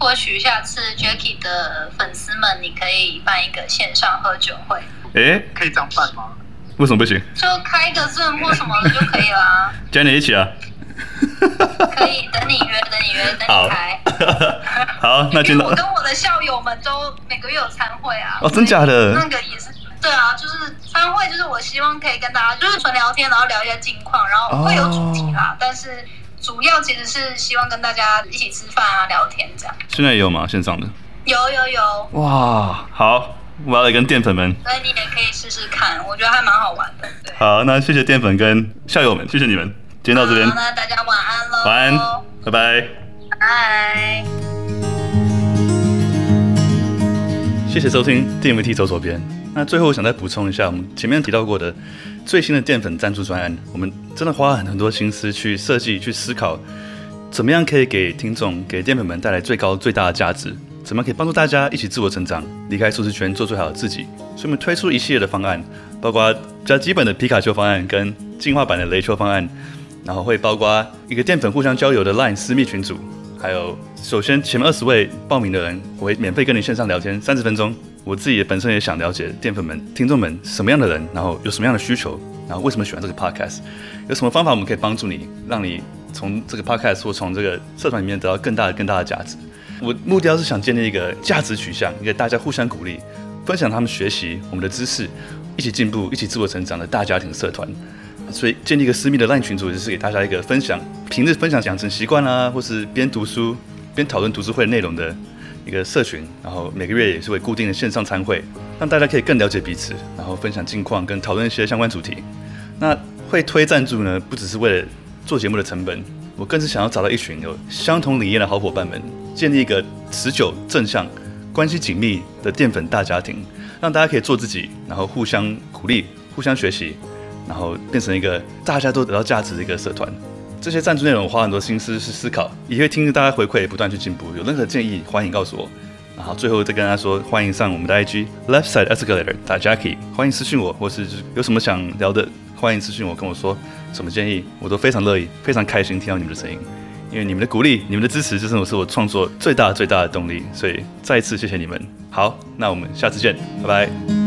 S3: 或许下次 Jackie 的粉丝们，你可以办一个线上喝酒会。
S2: 哎、欸，
S4: 可以这样办吗？
S2: 为什么不行？
S3: 就开一个 Zoom 或什么的就可以啦。
S2: 加你一起啊。
S3: 可以，等你约，等你约，等你开。
S2: 好，那今天
S3: 我跟我的校友们都每个月有参会啊。
S2: 哦，真假的？
S3: 那个也是。对啊，就是餐会，就是我希望可以跟大家就是纯聊天，然后聊一下近况，然后会有主题啦。Oh. 但是主要其实是希望跟大家一起吃饭啊、聊天这样。
S2: 现在也有吗？线上的？
S3: 有有有。
S2: 哇，好，我要来跟淀粉们。
S3: 所以你也可以试试看，我觉得还蛮好玩的。
S2: 好，那谢谢淀粉跟校友们，谢谢你们，今天到这边。
S3: 好，那大家晚安喽。
S2: 晚安，拜拜。
S3: 拜。
S2: 谢谢收听 DMT 走左边。那最后我想再补充一下，我们前面提到过的最新的淀粉赞助专案，我们真的花了很多心思去设计、去思考，怎么样可以给听众、给淀粉们带来最高、最大的价值，怎么可以帮助大家一起自我成长，离开舒适圈，做最好的自己。所以我们推出一系列的方案，包括比较基本的皮卡丘方案跟进化版的雷丘方案，然后会包括一个淀粉互相交流的 LINE 私密群组，还有首先前面二十位报名的人，我会免费跟你线上聊天三十分钟。我自己本身也想了解淀粉们、听众们什么样的人，然后有什么样的需求，然后为什么喜欢这个 podcast，有什么方法我们可以帮助你，让你从这个 podcast 或从这个社团里面得到更大的、更大的价值。我目标是想建立一个价值取向，一个大家互相鼓励、分享他们学习我们的知识、一起进步、一起自我成长的大家庭社团。所以建立一个私密的 LINE 群组，就是给大家一个分享、平日分享养成习惯啊，或是边读书边讨论读书会内容的。一个社群，然后每个月也是会固定的线上参会，让大家可以更了解彼此，然后分享近况跟讨论一些相关主题。那会推赞助呢，不只是为了做节目的成本，我更是想要找到一群有相同理念的好伙伴们，建立一个持久、正向、关系紧密的淀粉大家庭，让大家可以做自己，然后互相鼓励、互相学习，然后变成一个大家都得到价值的一个社团。这些赞助内容我花很多心思去思考，也会听着大家回馈，不断去进步。有任何建议，欢迎告诉我。然后最后再跟大家说，欢迎上我们的 IG Left Side Escalator 打 Jackie，欢迎私信我，或是有什么想聊的，欢迎私信我跟我说什么建议，我都非常乐意，非常开心听到你们的声音，因为你们的鼓励、你们的支持，就是我是我创作最大最大的动力。所以再一次谢谢你们。好，那我们下次见，拜拜。